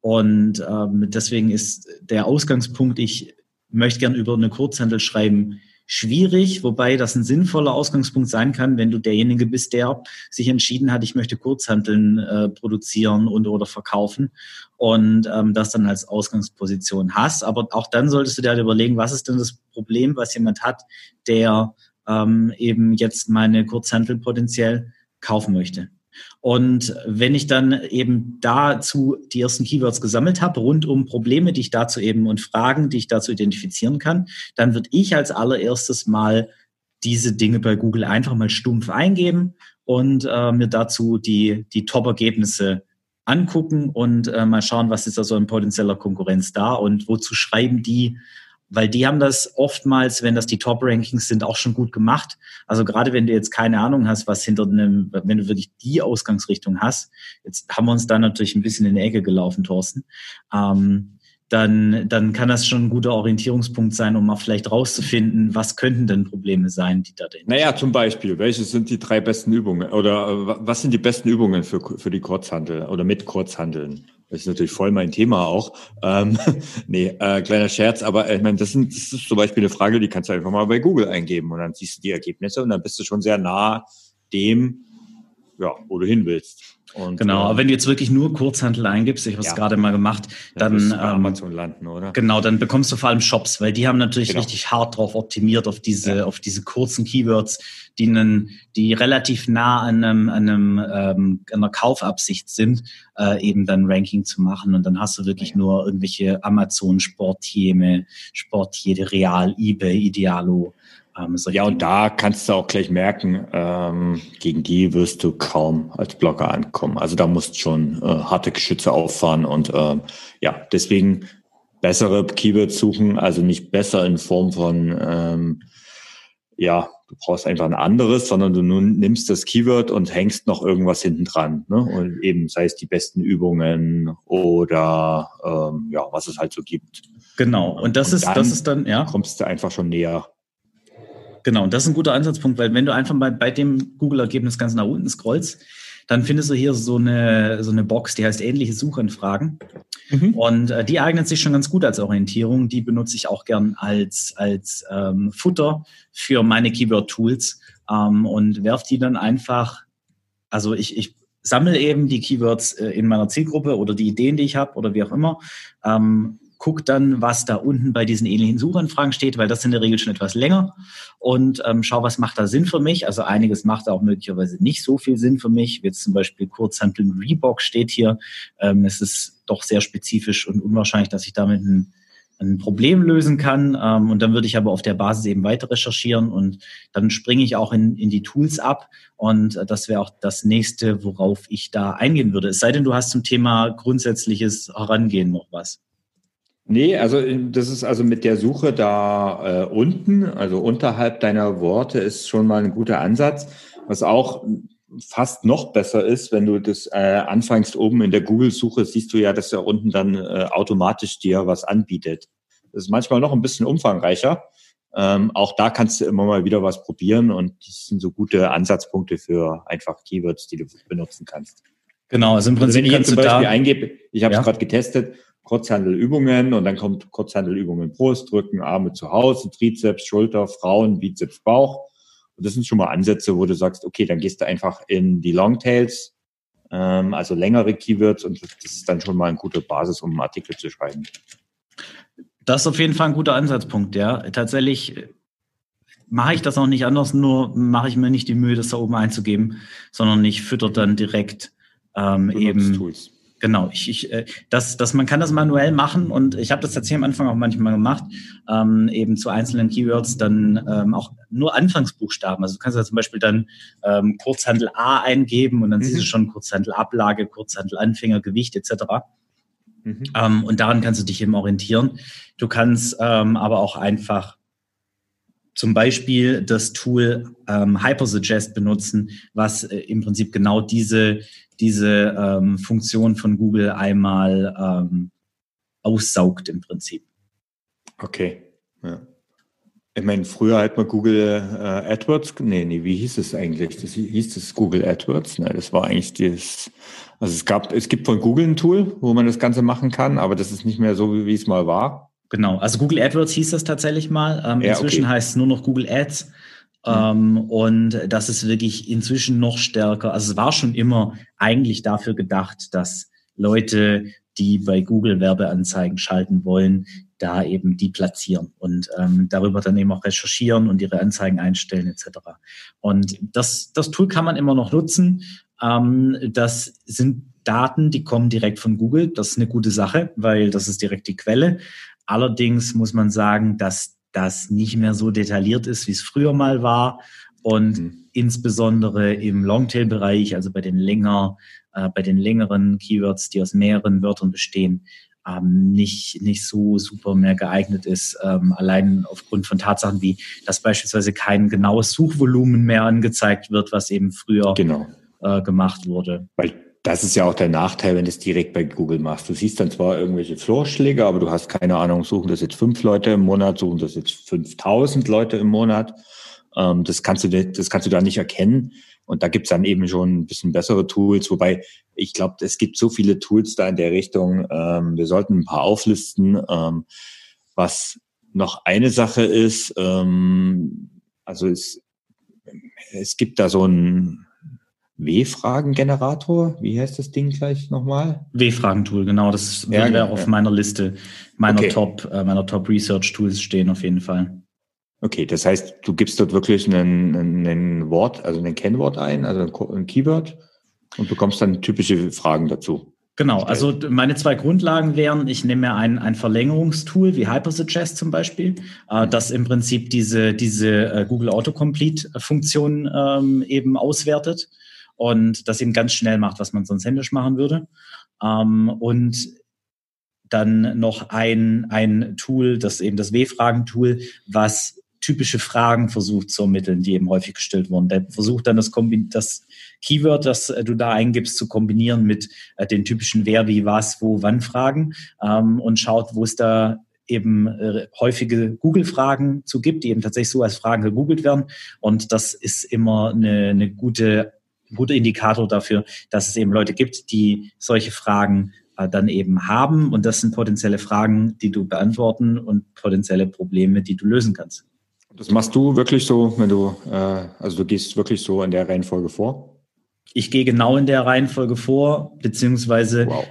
Und ähm, deswegen ist der Ausgangspunkt, ich möchte gern über eine Kurzhandel schreiben, schwierig, wobei das ein sinnvoller Ausgangspunkt sein kann, wenn du derjenige bist, der sich entschieden hat, ich möchte Kurzhandeln äh, produzieren und oder verkaufen und ähm, das dann als Ausgangsposition hast. Aber auch dann solltest du dir halt überlegen, was ist denn das Problem, was jemand hat, der ähm, eben jetzt meine Kurzhandel potenziell kaufen möchte. Und wenn ich dann eben dazu die ersten Keywords gesammelt habe, rund um Probleme, die ich dazu eben und Fragen, die ich dazu identifizieren kann, dann würde ich als allererstes mal diese Dinge bei Google einfach mal stumpf eingeben und äh, mir dazu die, die Top-Ergebnisse angucken und äh, mal schauen, was ist da so ein potenzieller Konkurrenz da und wozu schreiben die weil die haben das oftmals, wenn das die Top-Rankings sind, auch schon gut gemacht. Also gerade wenn du jetzt keine Ahnung hast, was hinter einem, wenn du wirklich die Ausgangsrichtung hast, jetzt haben wir uns da natürlich ein bisschen in die Ecke gelaufen, Thorsten. Ähm, dann, dann kann das schon ein guter Orientierungspunkt sein, um mal vielleicht rauszufinden, was könnten denn Probleme sein, die da drin Naja, zum Beispiel, welche sind die drei besten Übungen oder äh, was sind die besten Übungen für, für die Kurzhandel oder mit Kurzhandeln? Das ist natürlich voll mein Thema auch. Ähm, nee, äh, kleiner Scherz, aber äh, ich meine, das, sind, das ist zum Beispiel eine Frage, die kannst du einfach mal bei Google eingeben und dann siehst du die Ergebnisse und dann bist du schon sehr nah dem, ja, wo du hin willst. Und, genau, aber äh, wenn du jetzt wirklich nur Kurzhandel eingibst, ich habe es ja. gerade mal gemacht, dann, dann ähm, Amazon landen, oder? Genau, dann bekommst du vor allem Shops, weil die haben natürlich genau. richtig hart drauf optimiert auf diese ja. auf diese kurzen Keywords, die einen, die relativ nah an einem, an einem ähm, einer Kaufabsicht sind, äh, eben dann Ranking zu machen und dann hast du wirklich ja. nur irgendwelche Amazon Sportjeme, Sportjede Real, eBay, Idealo ähm, ja, und da kannst du auch gleich merken, ähm, gegen die wirst du kaum als Blogger ankommen. Also da musst du schon äh, harte Geschütze auffahren und ähm, ja, deswegen bessere Keywords suchen, also nicht besser in Form von, ähm, ja, du brauchst einfach ein anderes, sondern du nun nimmst das Keyword und hängst noch irgendwas hinten dran. Ne? Und eben sei es die besten Übungen oder ähm, ja, was es halt so gibt. Genau. Und das und ist, das ist dann, ja. Kommst du einfach schon näher Genau, und das ist ein guter Ansatzpunkt, weil wenn du einfach bei, bei dem Google-Ergebnis ganz nach unten scrollst, dann findest du hier so eine, so eine Box, die heißt ähnliche Suchanfragen. Mhm. Und äh, die eignet sich schon ganz gut als Orientierung. Die benutze ich auch gern als, als ähm, Futter für meine Keyword-Tools ähm, und werf die dann einfach, also ich, ich sammle eben die Keywords äh, in meiner Zielgruppe oder die Ideen, die ich habe oder wie auch immer, ähm, guck dann, was da unten bei diesen ähnlichen Suchanfragen steht, weil das in der Regel schon etwas länger und ähm, schau, was macht da Sinn für mich. Also einiges macht auch möglicherweise nicht so viel Sinn für mich. Jetzt zum Beispiel Kurzhanteln Reebok steht hier. Ähm, es ist doch sehr spezifisch und unwahrscheinlich, dass ich damit ein, ein Problem lösen kann. Ähm, und dann würde ich aber auf der Basis eben weiter recherchieren und dann springe ich auch in, in die Tools ab. Und äh, das wäre auch das nächste, worauf ich da eingehen würde. Es sei denn, du hast zum Thema grundsätzliches Herangehen noch was. Nee, also das ist also mit der Suche da äh, unten, also unterhalb deiner Worte, ist schon mal ein guter Ansatz. Was auch fast noch besser ist, wenn du das äh, anfängst oben in der Google-Suche, siehst du ja, dass er unten dann äh, automatisch dir was anbietet. Das ist manchmal noch ein bisschen umfangreicher. Ähm, auch da kannst du immer mal wieder was probieren und das sind so gute Ansatzpunkte für einfach Keywords, die du benutzen kannst. Genau, also im Prinzip also wenn ich jetzt zum Beispiel eingebe, ich habe es ja. gerade getestet, Kurzhandelübungen und dann kommt Kurzhandelübungen Brust, Rücken, Arme zu Hause, Trizeps, Schulter, Frauen, Bizeps, Bauch. Und das sind schon mal Ansätze, wo du sagst, okay, dann gehst du einfach in die Longtails, ähm, also längere Keywords und das ist dann schon mal eine gute Basis, um einen Artikel zu schreiben. Das ist auf jeden Fall ein guter Ansatzpunkt, ja. Tatsächlich mache ich das auch nicht anders, nur mache ich mir nicht die Mühe, das da oben einzugeben, sondern ich fütter dann direkt ähm, eben Tools. Genau, ich, ich, äh, das, das, man kann das manuell machen und ich habe das tatsächlich am Anfang auch manchmal gemacht, ähm, eben zu einzelnen Keywords dann ähm, auch nur Anfangsbuchstaben. Also du kannst ja zum Beispiel dann ähm, Kurzhandel A eingeben und dann mhm. siehst du schon Kurzhandel Ablage, Kurzhandel Anfänger, Gewicht etc. Mhm. Ähm, und daran kannst du dich eben orientieren. Du kannst ähm, aber auch einfach zum Beispiel das Tool ähm, Hypersuggest benutzen, was äh, im Prinzip genau diese diese ähm, Funktion von Google einmal ähm, aussaugt im Prinzip. Okay. Ja. Ich meine, früher hat man Google äh, AdWords, nee, nee, wie hieß es eigentlich? Das hieß das Google AdWords? Ne, das war eigentlich das, also es gab, es gibt von Google ein Tool, wo man das Ganze machen kann, aber das ist nicht mehr so, wie es mal war. Genau, also Google AdWords hieß das tatsächlich mal. Ähm, ja, inzwischen okay. heißt es nur noch Google Ads. Ähm, und das ist wirklich inzwischen noch stärker. Also es war schon immer eigentlich dafür gedacht, dass Leute, die bei Google Werbeanzeigen schalten wollen, da eben die platzieren und ähm, darüber dann eben auch recherchieren und ihre Anzeigen einstellen etc. Und das, das Tool kann man immer noch nutzen. Ähm, das sind Daten, die kommen direkt von Google. Das ist eine gute Sache, weil das ist direkt die Quelle. Allerdings muss man sagen, dass das nicht mehr so detailliert ist, wie es früher mal war. Und mhm. insbesondere im Longtail-Bereich, also bei den länger, äh, bei den längeren Keywords, die aus mehreren Wörtern bestehen, ähm, nicht, nicht so super mehr geeignet ist, ähm, allein aufgrund von Tatsachen wie, dass beispielsweise kein genaues Suchvolumen mehr angezeigt wird, was eben früher genau. äh, gemacht wurde. Weil das ist ja auch der Nachteil, wenn du es direkt bei Google machst. Du siehst dann zwar irgendwelche Vorschläge, aber du hast keine Ahnung, suchen das jetzt fünf Leute im Monat, suchen das jetzt 5000 Leute im Monat. Ähm, das kannst du, das kannst du da nicht erkennen. Und da gibt's dann eben schon ein bisschen bessere Tools, wobei ich glaube, es gibt so viele Tools da in der Richtung. Ähm, wir sollten ein paar auflisten. Ähm, was noch eine Sache ist, ähm, also es, es gibt da so ein W-Fragen-Generator. Wie heißt das Ding gleich nochmal? W-Fragen-Tool, genau. Das ja, würde ja. auf meiner Liste meiner okay. Top, äh, meiner Top Research Tools stehen auf jeden Fall. Okay, das heißt, du gibst dort wirklich ein, ein Wort, also ein Kennwort ein, also ein Keyword und bekommst dann typische Fragen dazu. Genau, also meine zwei Grundlagen wären, ich nehme mir ein, ein Verlängerungstool wie Hypersuggest zum Beispiel, äh, mhm. das im Prinzip diese, diese äh, Google Autocomplete-Funktion ähm, eben auswertet und das eben ganz schnell macht, was man sonst händisch machen würde. Ähm, und dann noch ein, ein Tool, das eben das W-Fragen-Tool, was typische Fragen versucht zu ermitteln, die eben häufig gestellt wurden. Der versucht dann das, das Keyword, das äh, du da eingibst, zu kombinieren mit äh, den typischen Wer, wie, was, wo, wann Fragen ähm, und schaut, wo es da eben äh, häufige Google-Fragen zu gibt, die eben tatsächlich so als Fragen gegoogelt werden. Und das ist immer eine, eine gute, guter Indikator dafür, dass es eben Leute gibt, die solche Fragen äh, dann eben haben. Und das sind potenzielle Fragen, die du beantworten und potenzielle Probleme, die du lösen kannst. Das machst du wirklich so, wenn du, äh, also du gehst wirklich so in der Reihenfolge vor? Ich gehe genau in der Reihenfolge vor, beziehungsweise wow.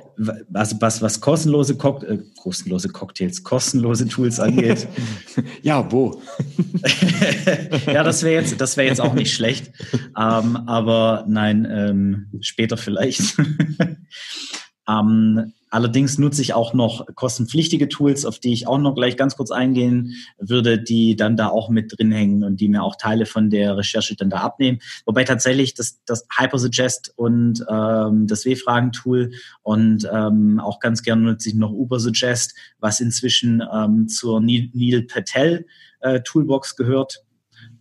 was, was, was kostenlose, Cock äh, kostenlose Cocktails, kostenlose Tools angeht. ja, wo? ja, das wäre jetzt, das wäre jetzt auch nicht schlecht. Ähm, aber nein, ähm, später vielleicht. ähm, Allerdings nutze ich auch noch kostenpflichtige Tools, auf die ich auch noch gleich ganz kurz eingehen würde, die dann da auch mit drin hängen und die mir auch Teile von der Recherche dann da abnehmen. Wobei tatsächlich das, das Hypersuggest und ähm, das W-Fragen-Tool und ähm, auch ganz gerne nutze ich noch Ubersuggest, was inzwischen ähm, zur Neil Patel äh, Toolbox gehört.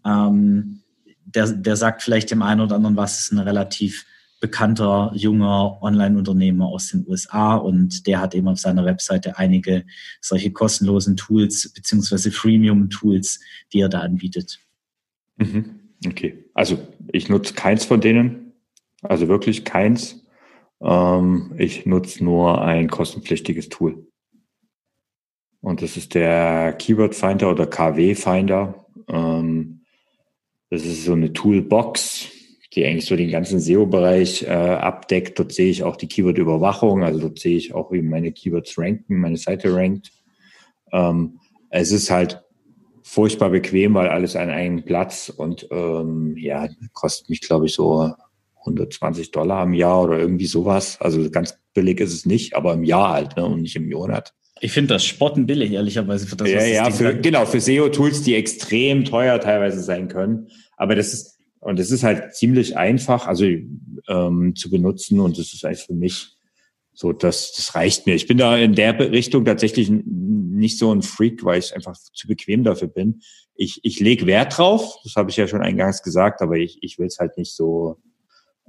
Ähm, der, der sagt vielleicht dem einen oder anderen was, ist eine relativ bekannter junger Online-Unternehmer aus den USA und der hat eben auf seiner Webseite einige solche kostenlosen Tools beziehungsweise Freemium-Tools, die er da anbietet. Mhm. Okay, also ich nutze keins von denen, also wirklich keins. Ähm, ich nutze nur ein kostenpflichtiges Tool. Und das ist der Keyword Finder oder KW Finder. Ähm, das ist so eine Toolbox, die eigentlich so den ganzen SEO-Bereich äh, abdeckt. Dort sehe ich auch die Keyword-Überwachung, also dort sehe ich auch, wie meine Keywords ranken, meine Seite rankt. Ähm, es ist halt furchtbar bequem, weil alles an einem Platz und ähm, ja, kostet mich, glaube ich, so 120 Dollar im Jahr oder irgendwie sowas. Also ganz billig ist es nicht, aber im Jahr halt ne, und nicht im Monat. Ich finde das Spotten billig, ehrlicherweise. Für das, ja, ja, für, genau, für SEO-Tools, die extrem teuer teilweise sein können. Aber das ist, und es ist halt ziemlich einfach, also ähm, zu benutzen und das ist eigentlich für mich so, das, das reicht mir. Ich bin da in der Richtung tatsächlich nicht so ein Freak, weil ich einfach zu bequem dafür bin. Ich, ich lege Wert drauf, das habe ich ja schon eingangs gesagt, aber ich, ich will es halt nicht so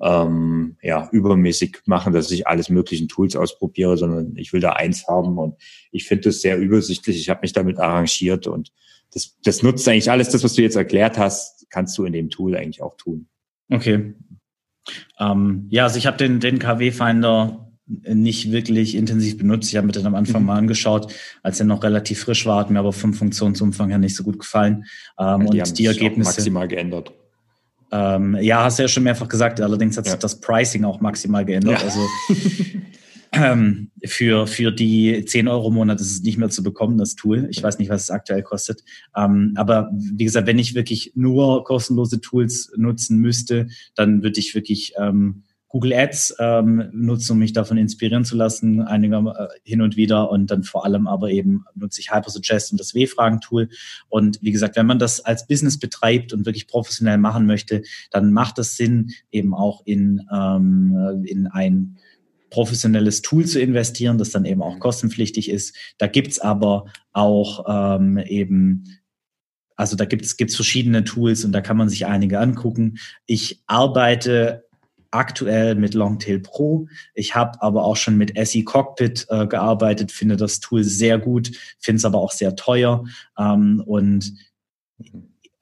ähm, ja, übermäßig machen, dass ich alles möglichen Tools ausprobiere, sondern ich will da eins haben und ich finde das sehr übersichtlich. Ich habe mich damit arrangiert und das, das nutzt eigentlich alles das, was du jetzt erklärt hast, kannst du in dem Tool eigentlich auch tun. Okay. Ähm, ja, also ich habe den, den KW-Finder nicht wirklich intensiv benutzt. Ich habe mir den am Anfang mhm. mal angeschaut, als er noch relativ frisch war, hat mir aber vom Funktionsumfang her nicht so gut gefallen. Ähm, ja, die und die Ergebnisse maximal geändert. Ähm, ja, hast du ja schon mehrfach gesagt. Allerdings hat sich ja. das Pricing auch maximal geändert. Ja. Also ähm, für, für die 10 Euro im Monat ist es nicht mehr zu bekommen, das Tool. Ich weiß nicht, was es aktuell kostet. Ähm, aber wie gesagt, wenn ich wirklich nur kostenlose Tools nutzen müsste, dann würde ich wirklich ähm, Google Ads ähm, nutzen, um mich davon inspirieren zu lassen, einiger äh, hin und wieder. Und dann vor allem aber eben nutze ich Hypersuggest und das W-Fragen-Tool. Und wie gesagt, wenn man das als Business betreibt und wirklich professionell machen möchte, dann macht es Sinn, eben auch in, ähm, in ein professionelles Tool zu investieren, das dann eben auch kostenpflichtig ist. Da gibt's aber auch ähm, eben also da gibt's gibt's verschiedene Tools und da kann man sich einige angucken. Ich arbeite aktuell mit Longtail Pro. Ich habe aber auch schon mit SE Cockpit äh, gearbeitet, finde das Tool sehr gut, finde es aber auch sehr teuer ähm, und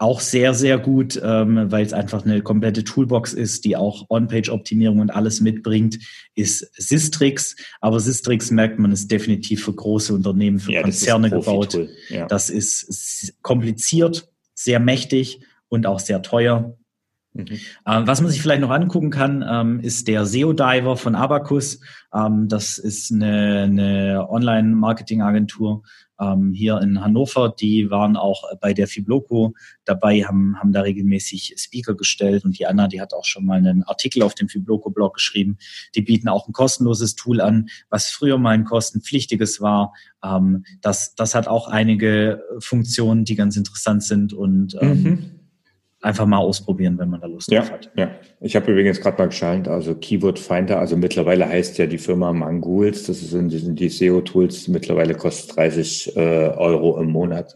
auch sehr, sehr gut, ähm, weil es einfach eine komplette Toolbox ist, die auch On-Page-Optimierung und alles mitbringt, ist Sistrix. Aber Sistrix merkt man, ist definitiv für große Unternehmen, für ja, Konzerne gebaut. Ja. Das ist kompliziert, sehr mächtig und auch sehr teuer. Mhm. Ähm, was man sich vielleicht noch angucken kann, ähm, ist der SEO-Diver von Abacus. Ähm, das ist eine, eine Online-Marketing-Agentur, ähm, hier in Hannover. Die waren auch bei der Fibloco dabei, haben, haben da regelmäßig Speaker gestellt und die Anna, die hat auch schon mal einen Artikel auf dem Fibloco-Blog geschrieben. Die bieten auch ein kostenloses Tool an, was früher mal ein kostenpflichtiges war. Ähm, das, das hat auch einige Funktionen, die ganz interessant sind und ähm, mhm einfach mal ausprobieren, wenn man da Lust ja, drauf hat. Ja, ich habe übrigens gerade mal geschaut, also Keyword Finder, also mittlerweile heißt ja die Firma Mangools, das sind, sind die SEO-Tools, mittlerweile kostet 30 äh, Euro im Monat.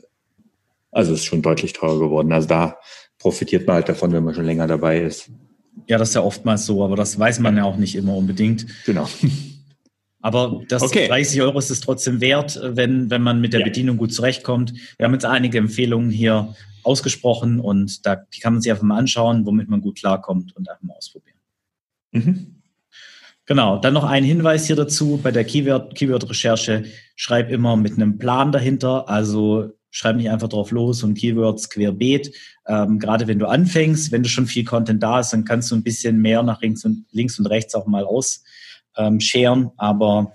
Also ist schon deutlich teurer geworden. Also da profitiert man halt davon, wenn man schon länger dabei ist. Ja, das ist ja oftmals so, aber das weiß man ja auch nicht immer unbedingt. Genau. Aber das okay. 30 Euro ist es trotzdem wert, wenn, wenn man mit der ja. Bedienung gut zurechtkommt. Wir haben jetzt einige Empfehlungen hier ausgesprochen und da die kann man sich einfach mal anschauen, womit man gut klarkommt und einfach mal ausprobieren. Mhm. Genau, dann noch ein Hinweis hier dazu bei der Keyword, Keyword-Recherche. Schreib immer mit einem Plan dahinter, also schreib nicht einfach drauf los und Keywords querbeet. Ähm, gerade wenn du anfängst, wenn du schon viel Content da ist, dann kannst du ein bisschen mehr nach links und, links und rechts auch mal ausscheren, ähm, aber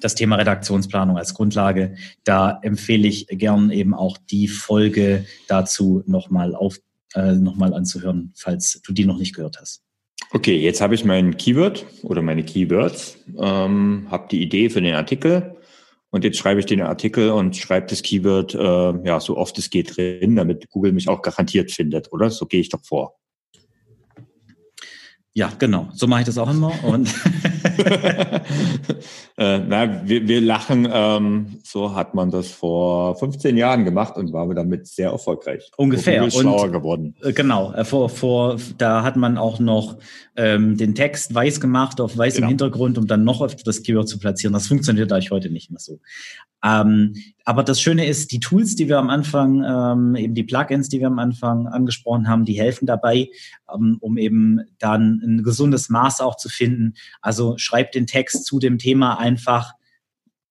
das Thema Redaktionsplanung als Grundlage. Da empfehle ich gern eben auch die Folge dazu nochmal auf, äh, nochmal anzuhören, falls du die noch nicht gehört hast. Okay, jetzt habe ich mein Keyword oder meine Keywords, ähm, habe die Idee für den Artikel und jetzt schreibe ich den Artikel und schreibe das Keyword äh, ja so oft es geht drin, damit Google mich auch garantiert findet, oder? So gehe ich doch vor. Ja, genau. So mache ich das auch immer. Und äh, na, wir, wir lachen. Ähm, so hat man das vor 15 Jahren gemacht und war damit sehr erfolgreich. Ungefähr. Und schlauer geworden. Äh, genau. Äh, vor, vor, da hat man auch noch ähm, den Text weiß gemacht auf weißem genau. Hintergrund, um dann noch öfter das Keyword zu platzieren. Das funktioniert euch heute nicht mehr so. Ähm, aber das Schöne ist, die Tools, die wir am Anfang, ähm, eben die Plugins, die wir am Anfang angesprochen haben, die helfen dabei, ähm, um eben dann ein gesundes Maß auch zu finden. Also schreib den Text zu dem Thema einfach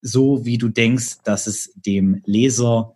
so, wie du denkst, dass es dem Leser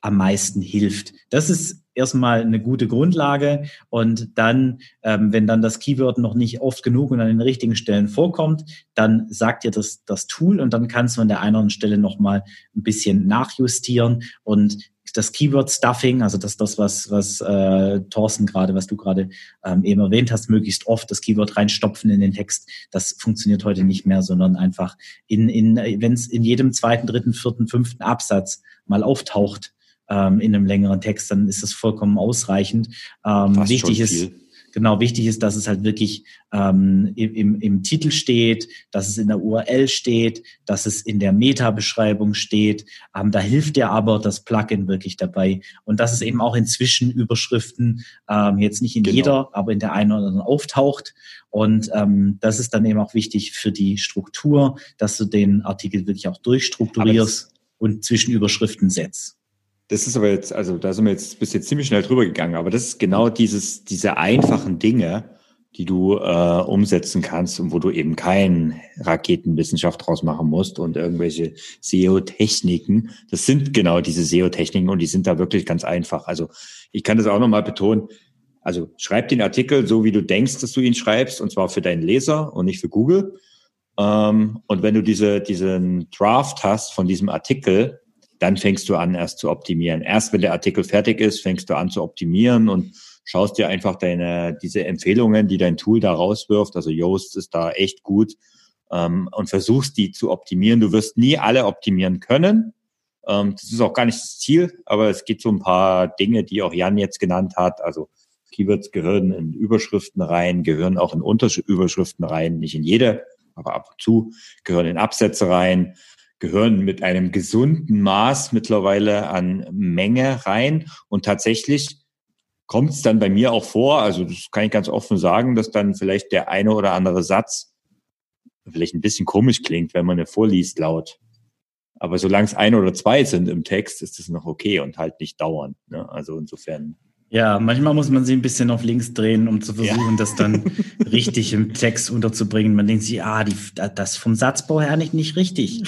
am meisten hilft. Das ist erstmal eine gute Grundlage und dann, ähm, wenn dann das Keyword noch nicht oft genug und an den richtigen Stellen vorkommt, dann sagt dir das, das Tool und dann kannst du an der einen oder anderen Stelle nochmal ein bisschen nachjustieren und das Keyword Stuffing, also das das was was äh, Thorsten gerade, was du gerade ähm, eben erwähnt hast, möglichst oft das Keyword reinstopfen in den Text. Das funktioniert heute nicht mehr, sondern einfach in in wenn es in jedem zweiten, dritten, vierten, fünften Absatz mal auftaucht, ähm, in einem längeren Text, dann ist das vollkommen ausreichend. Ähm, wichtig ist, genau, wichtig ist, dass es halt wirklich ähm, im, im Titel steht, dass es in der URL steht, dass es in der Meta-Beschreibung steht. Ähm, da hilft dir aber das Plugin wirklich dabei. Und dass es eben auch in Zwischenüberschriften ähm, jetzt nicht in genau. jeder, aber in der einen oder anderen auftaucht. Und ähm, das ist dann eben auch wichtig für die Struktur, dass du den Artikel wirklich auch durchstrukturierst und Zwischenüberschriften setzt. Das ist aber jetzt, also da sind wir jetzt bis jetzt ziemlich schnell drüber gegangen, aber das ist genau dieses, diese einfachen Dinge, die du äh, umsetzen kannst und wo du eben kein Raketenwissenschaft draus machen musst und irgendwelche SEO-Techniken. Das sind genau diese SEO-Techniken und die sind da wirklich ganz einfach. Also ich kann das auch nochmal betonen. Also schreib den Artikel so, wie du denkst, dass du ihn schreibst, und zwar für deinen Leser und nicht für Google. Ähm, und wenn du diese, diesen Draft hast von diesem Artikel, dann fängst du an, erst zu optimieren. Erst wenn der Artikel fertig ist, fängst du an zu optimieren und schaust dir einfach deine, diese Empfehlungen, die dein Tool da rauswirft, also Yoast ist da echt gut, ähm, und versuchst die zu optimieren. Du wirst nie alle optimieren können. Ähm, das ist auch gar nicht das Ziel, aber es gibt so ein paar Dinge, die auch Jan jetzt genannt hat. Also Keywords gehören in Überschriften rein, gehören auch in Unterüberschriften rein, nicht in jede, aber ab und zu, gehören in Absätze rein, gehören mit einem gesunden Maß mittlerweile an Menge rein. Und tatsächlich kommt es dann bei mir auch vor, also das kann ich ganz offen sagen, dass dann vielleicht der eine oder andere Satz vielleicht ein bisschen komisch klingt, wenn man er vorliest laut. Aber solange es ein oder zwei sind im Text, ist es noch okay und halt nicht dauernd. Ne? Also insofern ja, manchmal muss man sie ein bisschen auf links drehen, um zu versuchen, ja. das dann richtig im Text unterzubringen. Man denkt sich, ah, die, das vom Satzbau her nicht, nicht richtig.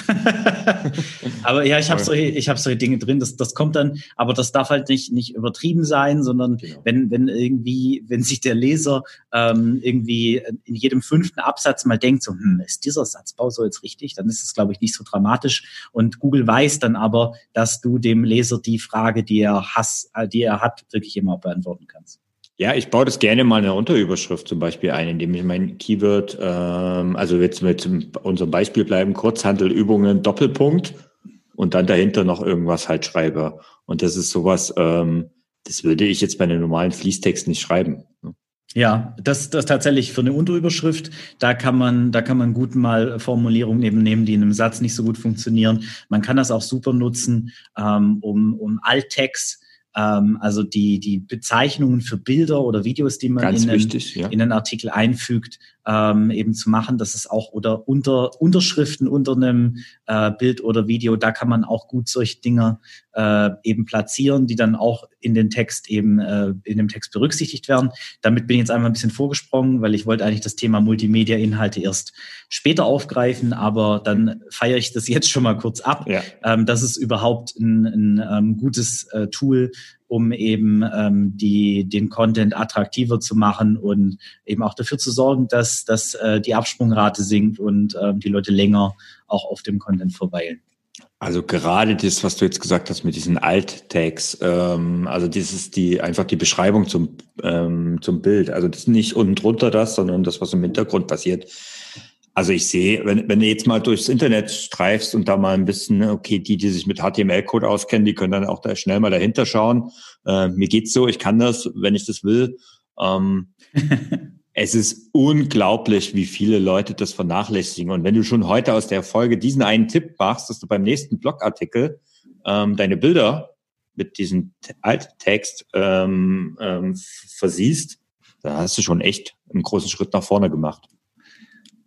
aber ja, ich habe solche, ich habe solche Dinge drin. Das, das kommt dann, aber das darf halt nicht, nicht übertrieben sein, sondern genau. wenn, wenn irgendwie, wenn sich der Leser ähm, irgendwie in jedem fünften Absatz mal denkt, so, hm, ist dieser Satzbau so jetzt richtig, dann ist es, glaube ich, nicht so dramatisch. Und Google weiß dann aber, dass du dem Leser die Frage, die er has, die er hat, wirklich immer beantworten kannst. Ja, ich baue das gerne mal in der Unterüberschrift zum Beispiel ein, indem ich mein Keyword, ähm, also jetzt mit unserem Beispiel bleiben, Kurzhandelübungen, Doppelpunkt und dann dahinter noch irgendwas halt schreibe. Und das ist sowas, ähm, das würde ich jetzt bei einem normalen Fließtext nicht schreiben. Ne? Ja, das, das tatsächlich für eine Unterüberschrift, da kann man, da kann man gut mal Formulierungen eben nehmen, die in einem Satz nicht so gut funktionieren. Man kann das auch super nutzen, ähm, um, um Alttext ähm, also die, die Bezeichnungen für Bilder oder Videos, die man in, wichtig, einen, ja. in einen Artikel einfügt, ähm, eben zu machen. Das ist auch oder unter Unterschriften unter einem äh, Bild oder Video, da kann man auch gut solche Dinge äh, eben platzieren, die dann auch in den Text eben äh, in dem Text berücksichtigt werden. Damit bin ich jetzt einmal ein bisschen vorgesprungen, weil ich wollte eigentlich das Thema Multimedia-Inhalte erst später aufgreifen, aber dann feiere ich das jetzt schon mal kurz ab. Ja. Ähm, das ist überhaupt ein, ein ähm, gutes äh, Tool, um eben ähm, die, den Content attraktiver zu machen und eben auch dafür zu sorgen, dass, dass äh, die Absprungrate sinkt und ähm, die Leute länger auch auf dem Content verweilen. Also gerade das, was du jetzt gesagt hast mit diesen Alt-Tags, ähm, also das ist die einfach die Beschreibung zum, ähm, zum Bild. Also das ist nicht unten drunter das, sondern das, was im Hintergrund passiert. Also ich sehe, wenn, wenn du jetzt mal durchs Internet streifst und da mal ein bisschen, ne, okay, die, die sich mit HTML-Code auskennen, die können dann auch da schnell mal dahinter schauen. Äh, mir geht's so, ich kann das, wenn ich das will. Ähm, es ist unglaublich, wie viele Leute das vernachlässigen. Und wenn du schon heute aus der Folge diesen einen Tipp machst, dass du beim nächsten Blogartikel ähm, deine Bilder mit diesem Alttext ähm, ähm, versiehst, dann hast du schon echt einen großen Schritt nach vorne gemacht.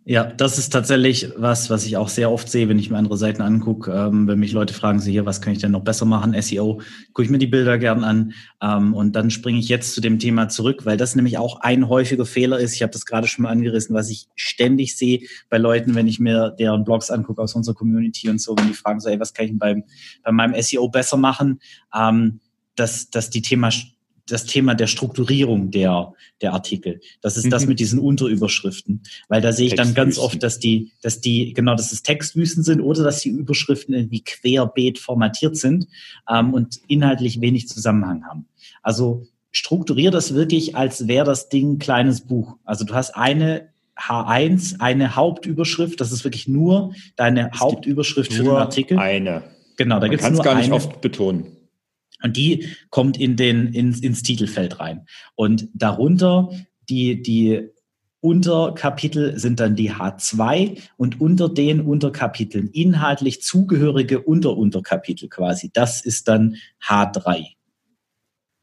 Ja, das ist tatsächlich was, was ich auch sehr oft sehe, wenn ich mir andere Seiten angucke. Ähm, wenn mich Leute fragen, so hier, was kann ich denn noch besser machen? SEO, gucke ich mir die Bilder gern an. Ähm, und dann springe ich jetzt zu dem Thema zurück, weil das nämlich auch ein häufiger Fehler ist. Ich habe das gerade schon mal angerissen, was ich ständig sehe bei Leuten, wenn ich mir deren Blogs angucke aus unserer Community und so, wenn die fragen so, ey, was kann ich beim, bei meinem SEO besser machen? Ähm, dass, dass die Thema das Thema der Strukturierung der, der Artikel. Das ist mhm. das mit diesen Unterüberschriften. Weil da sehe ich dann ganz oft, dass die, dass die, genau, dass es Textwüsten sind oder dass die Überschriften irgendwie querbeet formatiert sind ähm, und inhaltlich wenig Zusammenhang haben. Also strukturier das wirklich, als wäre das Ding kleines Buch. Also du hast eine H1, eine Hauptüberschrift, das ist wirklich nur deine es Hauptüberschrift für den Artikel. Eine. Genau, da gibt es nur gar nicht eine. oft betonen. Und die kommt in den, ins, ins Titelfeld rein. Und darunter die, die Unterkapitel sind dann die H2 und unter den Unterkapiteln inhaltlich zugehörige Unterunterkapitel quasi. Das ist dann H3.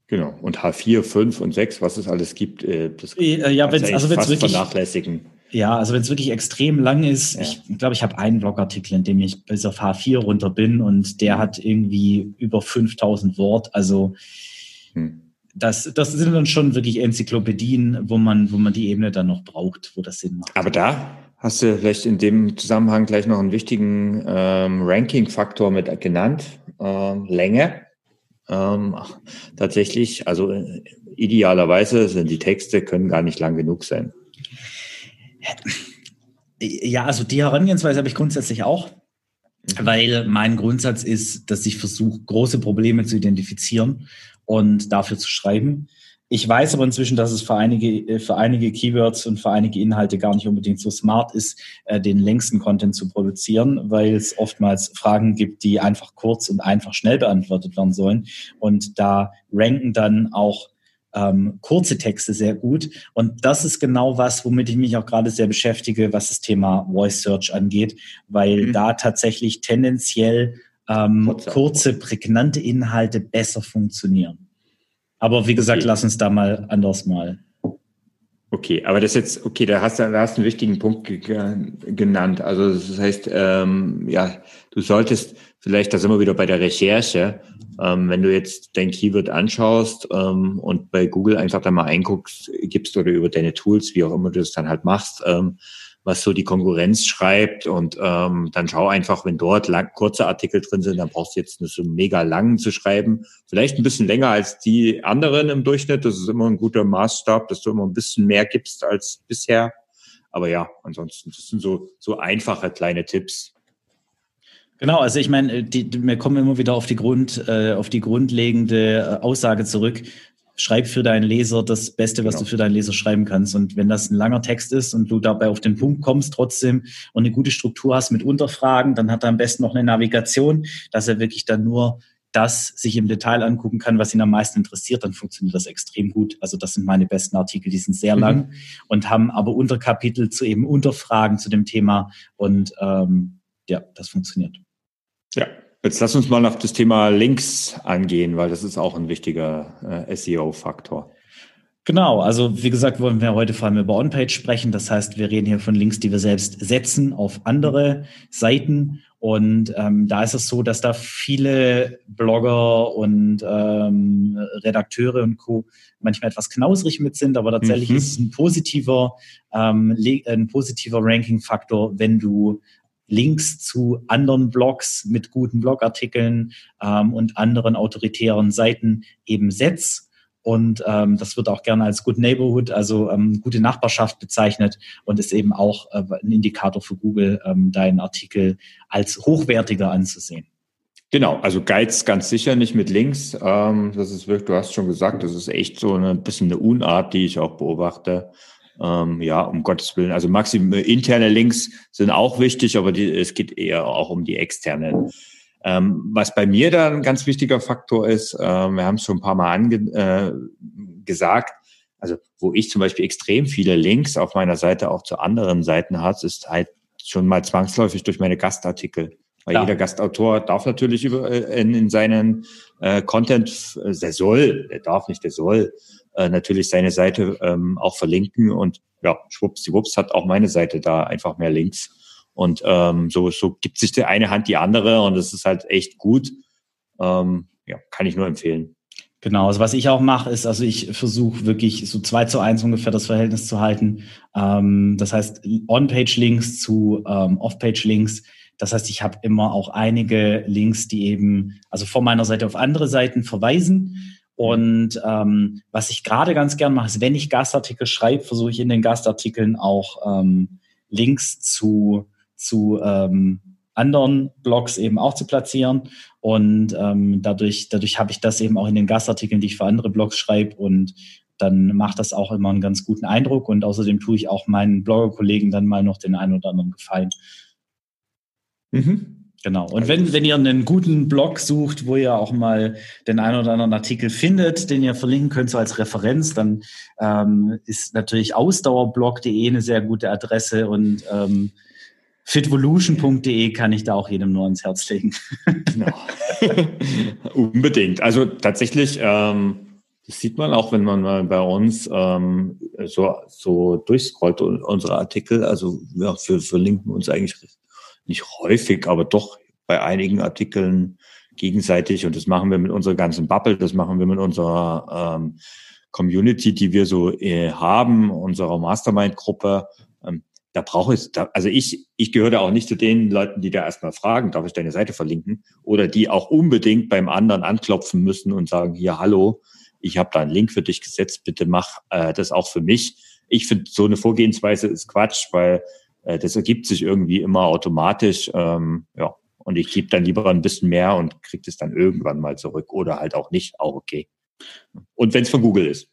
Genau. Und H4, 5 und 6, was es alles gibt, äh, das äh, ja, wenn's, also wenn's wirklich, vernachlässigen. Ja, also wenn es wirklich extrem lang ist, ja. ich glaube, ich habe einen Blogartikel, in dem ich bis auf H4 runter bin und der hat irgendwie über 5000 Wort. Also hm. das, das sind dann schon wirklich Enzyklopädien, wo man, wo man die Ebene dann noch braucht, wo das Sinn macht. Aber da hast du vielleicht in dem Zusammenhang gleich noch einen wichtigen ähm, Ranking-Faktor mit genannt, ähm, Länge. Ähm, tatsächlich, also äh, idealerweise sind die Texte können gar nicht lang genug sein. Ja, also die Herangehensweise habe ich grundsätzlich auch, mhm. weil mein Grundsatz ist, dass ich versuche, große Probleme zu identifizieren und dafür zu schreiben. Ich weiß aber inzwischen, dass es für einige, für einige Keywords und für einige Inhalte gar nicht unbedingt so smart ist, äh, den längsten Content zu produzieren, weil es oftmals Fragen gibt, die einfach kurz und einfach schnell beantwortet werden sollen. Und da ranken dann auch ähm, kurze Texte sehr gut. Und das ist genau was, womit ich mich auch gerade sehr beschäftige, was das Thema Voice Search angeht, weil mhm. da tatsächlich tendenziell ähm, kurze, prägnante Inhalte besser funktionieren. Aber wie gesagt, okay. lass uns da mal anders mal Okay, aber das jetzt, okay, da hast du, da hast einen wichtigen Punkt genannt. Also das heißt, ähm, ja, du solltest vielleicht, da sind wir wieder bei der Recherche, ähm, wenn du jetzt dein Keyword anschaust ähm, und bei Google einfach da mal einguckst, gibst oder über deine Tools, wie auch immer du das dann halt machst, ähm, was so die Konkurrenz schreibt und ähm, dann schau einfach, wenn dort lang, kurze Artikel drin sind, dann brauchst du jetzt nicht so mega langen zu schreiben. Vielleicht ein bisschen länger als die anderen im Durchschnitt. Das ist immer ein guter Maßstab, dass du immer ein bisschen mehr gibst als bisher. Aber ja, ansonsten, das sind so, so einfache kleine Tipps. Genau, also ich meine, die, wir kommen immer wieder auf die Grund, äh, auf die grundlegende äh, Aussage zurück schreib für deinen Leser das Beste, was genau. du für deinen Leser schreiben kannst. Und wenn das ein langer Text ist und du dabei auf den Punkt kommst trotzdem und eine gute Struktur hast mit Unterfragen, dann hat er am besten noch eine Navigation, dass er wirklich dann nur das sich im Detail angucken kann, was ihn am meisten interessiert, dann funktioniert das extrem gut. Also das sind meine besten Artikel, die sind sehr mhm. lang und haben aber Unterkapitel zu eben Unterfragen zu dem Thema und ähm, ja, das funktioniert. Ja, Jetzt lass uns mal auf das Thema Links angehen, weil das ist auch ein wichtiger äh, SEO-Faktor. Genau, also wie gesagt, wollen wir heute vor allem über On-Page sprechen. Das heißt, wir reden hier von Links, die wir selbst setzen auf andere Seiten. Und ähm, da ist es so, dass da viele Blogger und ähm, Redakteure und Co. manchmal etwas knausrig mit sind, aber tatsächlich mhm. ist es ein positiver, ähm, ein positiver Ranking-Faktor, wenn du Links zu anderen Blogs mit guten Blogartikeln ähm, und anderen autoritären Seiten eben setzt. Und ähm, das wird auch gerne als Good Neighborhood, also ähm, gute Nachbarschaft bezeichnet und ist eben auch äh, ein Indikator für Google, ähm, deinen Artikel als hochwertiger anzusehen. Genau, also Guides ganz sicher nicht mit Links. Ähm, das ist wirklich, du hast schon gesagt, das ist echt so ein bisschen eine Unart, die ich auch beobachte. Ähm, ja, um Gottes Willen. Also maxim interne Links sind auch wichtig, aber die, es geht eher auch um die externen. Ähm, was bei mir da ein ganz wichtiger Faktor ist, äh, wir haben es schon ein paar Mal ange äh, gesagt, also wo ich zum Beispiel extrem viele Links auf meiner Seite auch zu anderen Seiten hat, ist halt schon mal zwangsläufig durch meine Gastartikel. Weil ja. jeder Gastautor darf natürlich über, äh, in, in seinen äh, Content, äh, der soll, der darf nicht, der soll äh, natürlich seine Seite ähm, auch verlinken und ja, schwuppsdiwupps hat auch meine Seite da einfach mehr Links. Und ähm, so, so gibt sich die eine Hand die andere und es ist halt echt gut. Ähm, ja, kann ich nur empfehlen. Genau, also was ich auch mache, ist, also ich versuche wirklich so zwei zu eins ungefähr das Verhältnis zu halten. Ähm, das heißt, On-Page-Links zu ähm, Off-Page-Links. Das heißt, ich habe immer auch einige Links, die eben, also von meiner Seite auf andere Seiten verweisen. Und ähm, was ich gerade ganz gern mache, ist, wenn ich Gastartikel schreibe, versuche ich in den Gastartikeln auch ähm, Links zu, zu ähm, anderen Blogs eben auch zu platzieren. Und ähm, dadurch, dadurch habe ich das eben auch in den Gastartikeln, die ich für andere Blogs schreibe. Und dann macht das auch immer einen ganz guten Eindruck. Und außerdem tue ich auch meinen Bloggerkollegen dann mal noch den einen oder anderen Gefallen. Mhm. Genau. Und wenn, wenn ihr einen guten Blog sucht, wo ihr auch mal den einen oder anderen Artikel findet, den ihr verlinken könnt, so als Referenz, dann ähm, ist natürlich ausdauerblog.de eine sehr gute Adresse und ähm, fitvolution.de kann ich da auch jedem nur ans Herz legen. genau. Unbedingt. Also tatsächlich, ähm, das sieht man auch, wenn man mal bei uns ähm, so, so durchscrollt unsere Artikel. Also ja, wir verlinken uns eigentlich nicht häufig, aber doch bei einigen Artikeln gegenseitig. Und das machen wir mit unserer ganzen Bubble, das machen wir mit unserer ähm, Community, die wir so äh, haben, unserer Mastermind-Gruppe. Ähm, da brauche ich, da, also ich, ich gehöre da auch nicht zu den Leuten, die da erstmal fragen, darf ich deine Seite verlinken? Oder die auch unbedingt beim anderen anklopfen müssen und sagen, hier, hallo, ich habe da einen Link für dich gesetzt, bitte mach äh, das auch für mich. Ich finde, so eine Vorgehensweise ist Quatsch, weil äh, das ergibt sich irgendwie immer automatisch. Ähm, ja, und ich gebe dann lieber ein bisschen mehr und kriege es dann irgendwann mal zurück oder halt auch nicht, auch okay. Und wenn es von Google ist.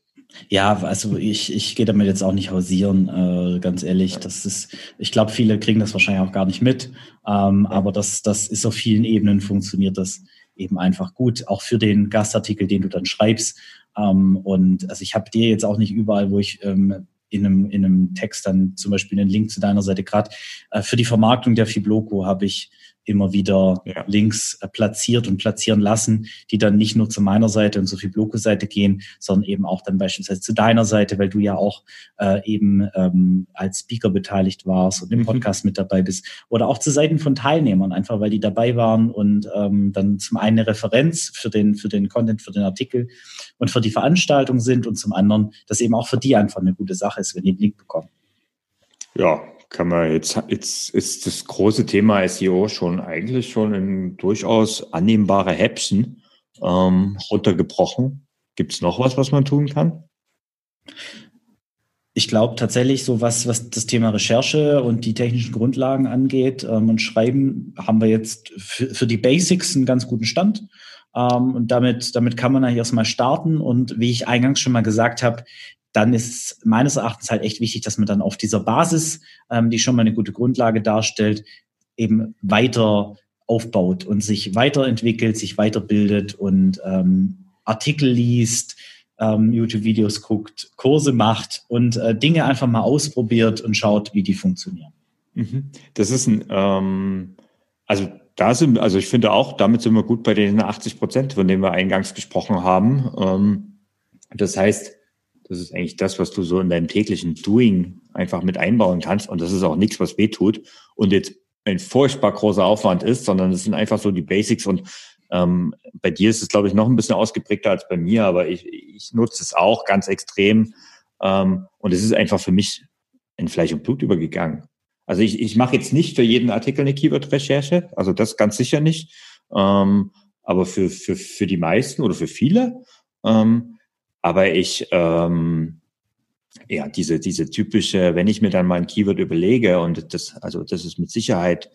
Ja, also ich, ich gehe damit jetzt auch nicht hausieren, äh, ganz ehrlich. Das ist, ich glaube, viele kriegen das wahrscheinlich auch gar nicht mit. Ähm, ja. Aber das, das ist auf vielen Ebenen funktioniert das eben einfach gut, auch für den Gastartikel, den du dann schreibst. Ähm, und also ich habe dir jetzt auch nicht überall, wo ich ähm, in einem, in einem Text dann zum Beispiel einen Link zu deiner Seite gerade. Äh, für die Vermarktung der Fibloco habe ich immer wieder ja. Links äh, platziert und platzieren lassen, die dann nicht nur zu meiner Seite und zur Fibloco-Seite gehen, sondern eben auch dann beispielsweise zu deiner Seite, weil du ja auch äh, eben ähm, als Speaker beteiligt warst und im mhm. Podcast mit dabei bist. Oder auch zu Seiten von Teilnehmern, einfach weil die dabei waren und ähm, dann zum einen eine Referenz für den, für den Content, für den Artikel und für die Veranstaltung sind und zum anderen, dass eben auch für die einfach eine gute Sache ist, wenn die einen Link bekommen. Ja, kann man jetzt, jetzt ist das große Thema SEO schon eigentlich schon in durchaus annehmbare Häppchen ähm, runtergebrochen. Gibt es noch was, was man tun kann? Ich glaube tatsächlich, so was, was das Thema Recherche und die technischen Grundlagen angeht ähm, und Schreiben, haben wir jetzt für, für die Basics einen ganz guten Stand. Ähm, und damit, damit kann man eigentlich erstmal starten. Und wie ich eingangs schon mal gesagt habe, dann ist meines Erachtens halt echt wichtig, dass man dann auf dieser Basis, ähm, die schon mal eine gute Grundlage darstellt, eben weiter aufbaut und sich weiterentwickelt, sich weiterbildet und ähm, Artikel liest, ähm, YouTube-Videos guckt, Kurse macht und äh, Dinge einfach mal ausprobiert und schaut, wie die funktionieren. Mhm. Das ist ein, ähm, also da sind, also ich finde auch, damit sind wir gut bei den 80 Prozent, von denen wir eingangs gesprochen haben. Ähm, das heißt, das ist eigentlich das, was du so in deinem täglichen Doing einfach mit einbauen kannst. Und das ist auch nichts, was wehtut und jetzt ein furchtbar großer Aufwand ist, sondern es sind einfach so die Basics. Und ähm, bei dir ist es, glaube ich, noch ein bisschen ausgeprägter als bei mir, aber ich, ich nutze es auch ganz extrem. Ähm, und es ist einfach für mich in Fleisch und Blut übergegangen. Also ich, ich mache jetzt nicht für jeden Artikel eine Keyword-Recherche, also das ganz sicher nicht. Ähm, aber für, für, für die meisten oder für viele ähm, aber ich, ähm, ja, diese, diese typische, wenn ich mir dann mal ein Keyword überlege und das, also das ist mit Sicherheit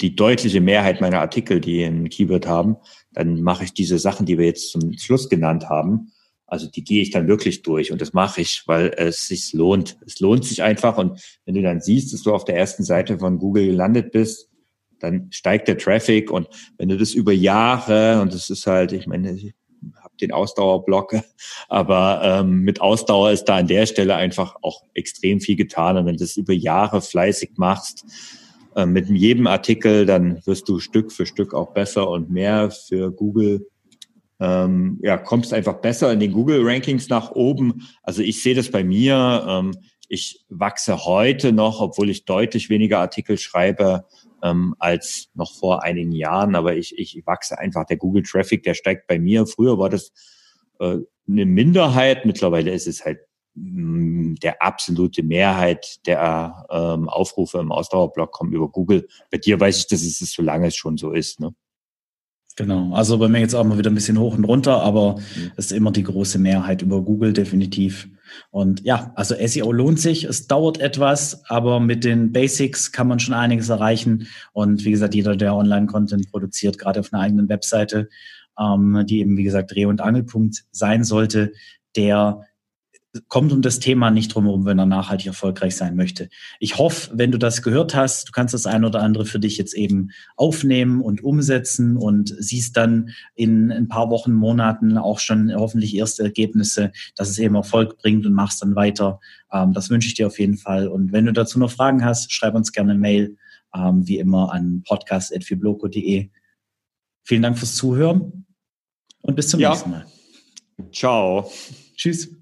die deutliche Mehrheit meiner Artikel, die ein Keyword haben, dann mache ich diese Sachen, die wir jetzt zum Schluss genannt haben. Also die gehe ich dann wirklich durch und das mache ich, weil es sich lohnt. Es lohnt sich einfach und wenn du dann siehst, dass du auf der ersten Seite von Google gelandet bist, dann steigt der Traffic und wenn du das über Jahre und das ist halt, ich meine, den Ausdauerblock. Aber ähm, mit Ausdauer ist da an der Stelle einfach auch extrem viel getan. Und wenn du das über Jahre fleißig machst, äh, mit jedem Artikel, dann wirst du Stück für Stück auch besser und mehr für Google. Ähm, ja, kommst einfach besser in den Google-Rankings nach oben. Also ich sehe das bei mir. Ähm, ich wachse heute noch, obwohl ich deutlich weniger Artikel schreibe, ähm, als noch vor einigen Jahren. Aber ich, ich wachse einfach. Der Google Traffic, der steigt bei mir. Früher war das äh, eine Minderheit. Mittlerweile ist es halt mh, mm, der absolute Mehrheit der ähm, Aufrufe im Ausdauerblog kommen über Google. Bei dir weiß ich, dass es so lange es schon so ist. Ne? Genau, also bei mir jetzt auch mal wieder ein bisschen hoch und runter, aber mhm. es ist immer die große Mehrheit über Google definitiv. Und ja, also SEO lohnt sich, es dauert etwas, aber mit den Basics kann man schon einiges erreichen. Und wie gesagt, jeder, der Online-Content produziert, gerade auf einer eigenen Webseite, ähm, die eben, wie gesagt, Dreh- und Angelpunkt sein sollte, der kommt um das Thema nicht drumherum, wenn er nachhaltig erfolgreich sein möchte. Ich hoffe, wenn du das gehört hast, du kannst das ein oder andere für dich jetzt eben aufnehmen und umsetzen und siehst dann in ein paar Wochen, Monaten auch schon hoffentlich erste Ergebnisse, dass es eben Erfolg bringt und machst dann weiter. Ähm, das wünsche ich dir auf jeden Fall. Und wenn du dazu noch Fragen hast, schreib uns gerne eine Mail, ähm, wie immer an podcast.fibloco.de. Vielen Dank fürs Zuhören und bis zum ja. nächsten Mal. Ciao. Tschüss.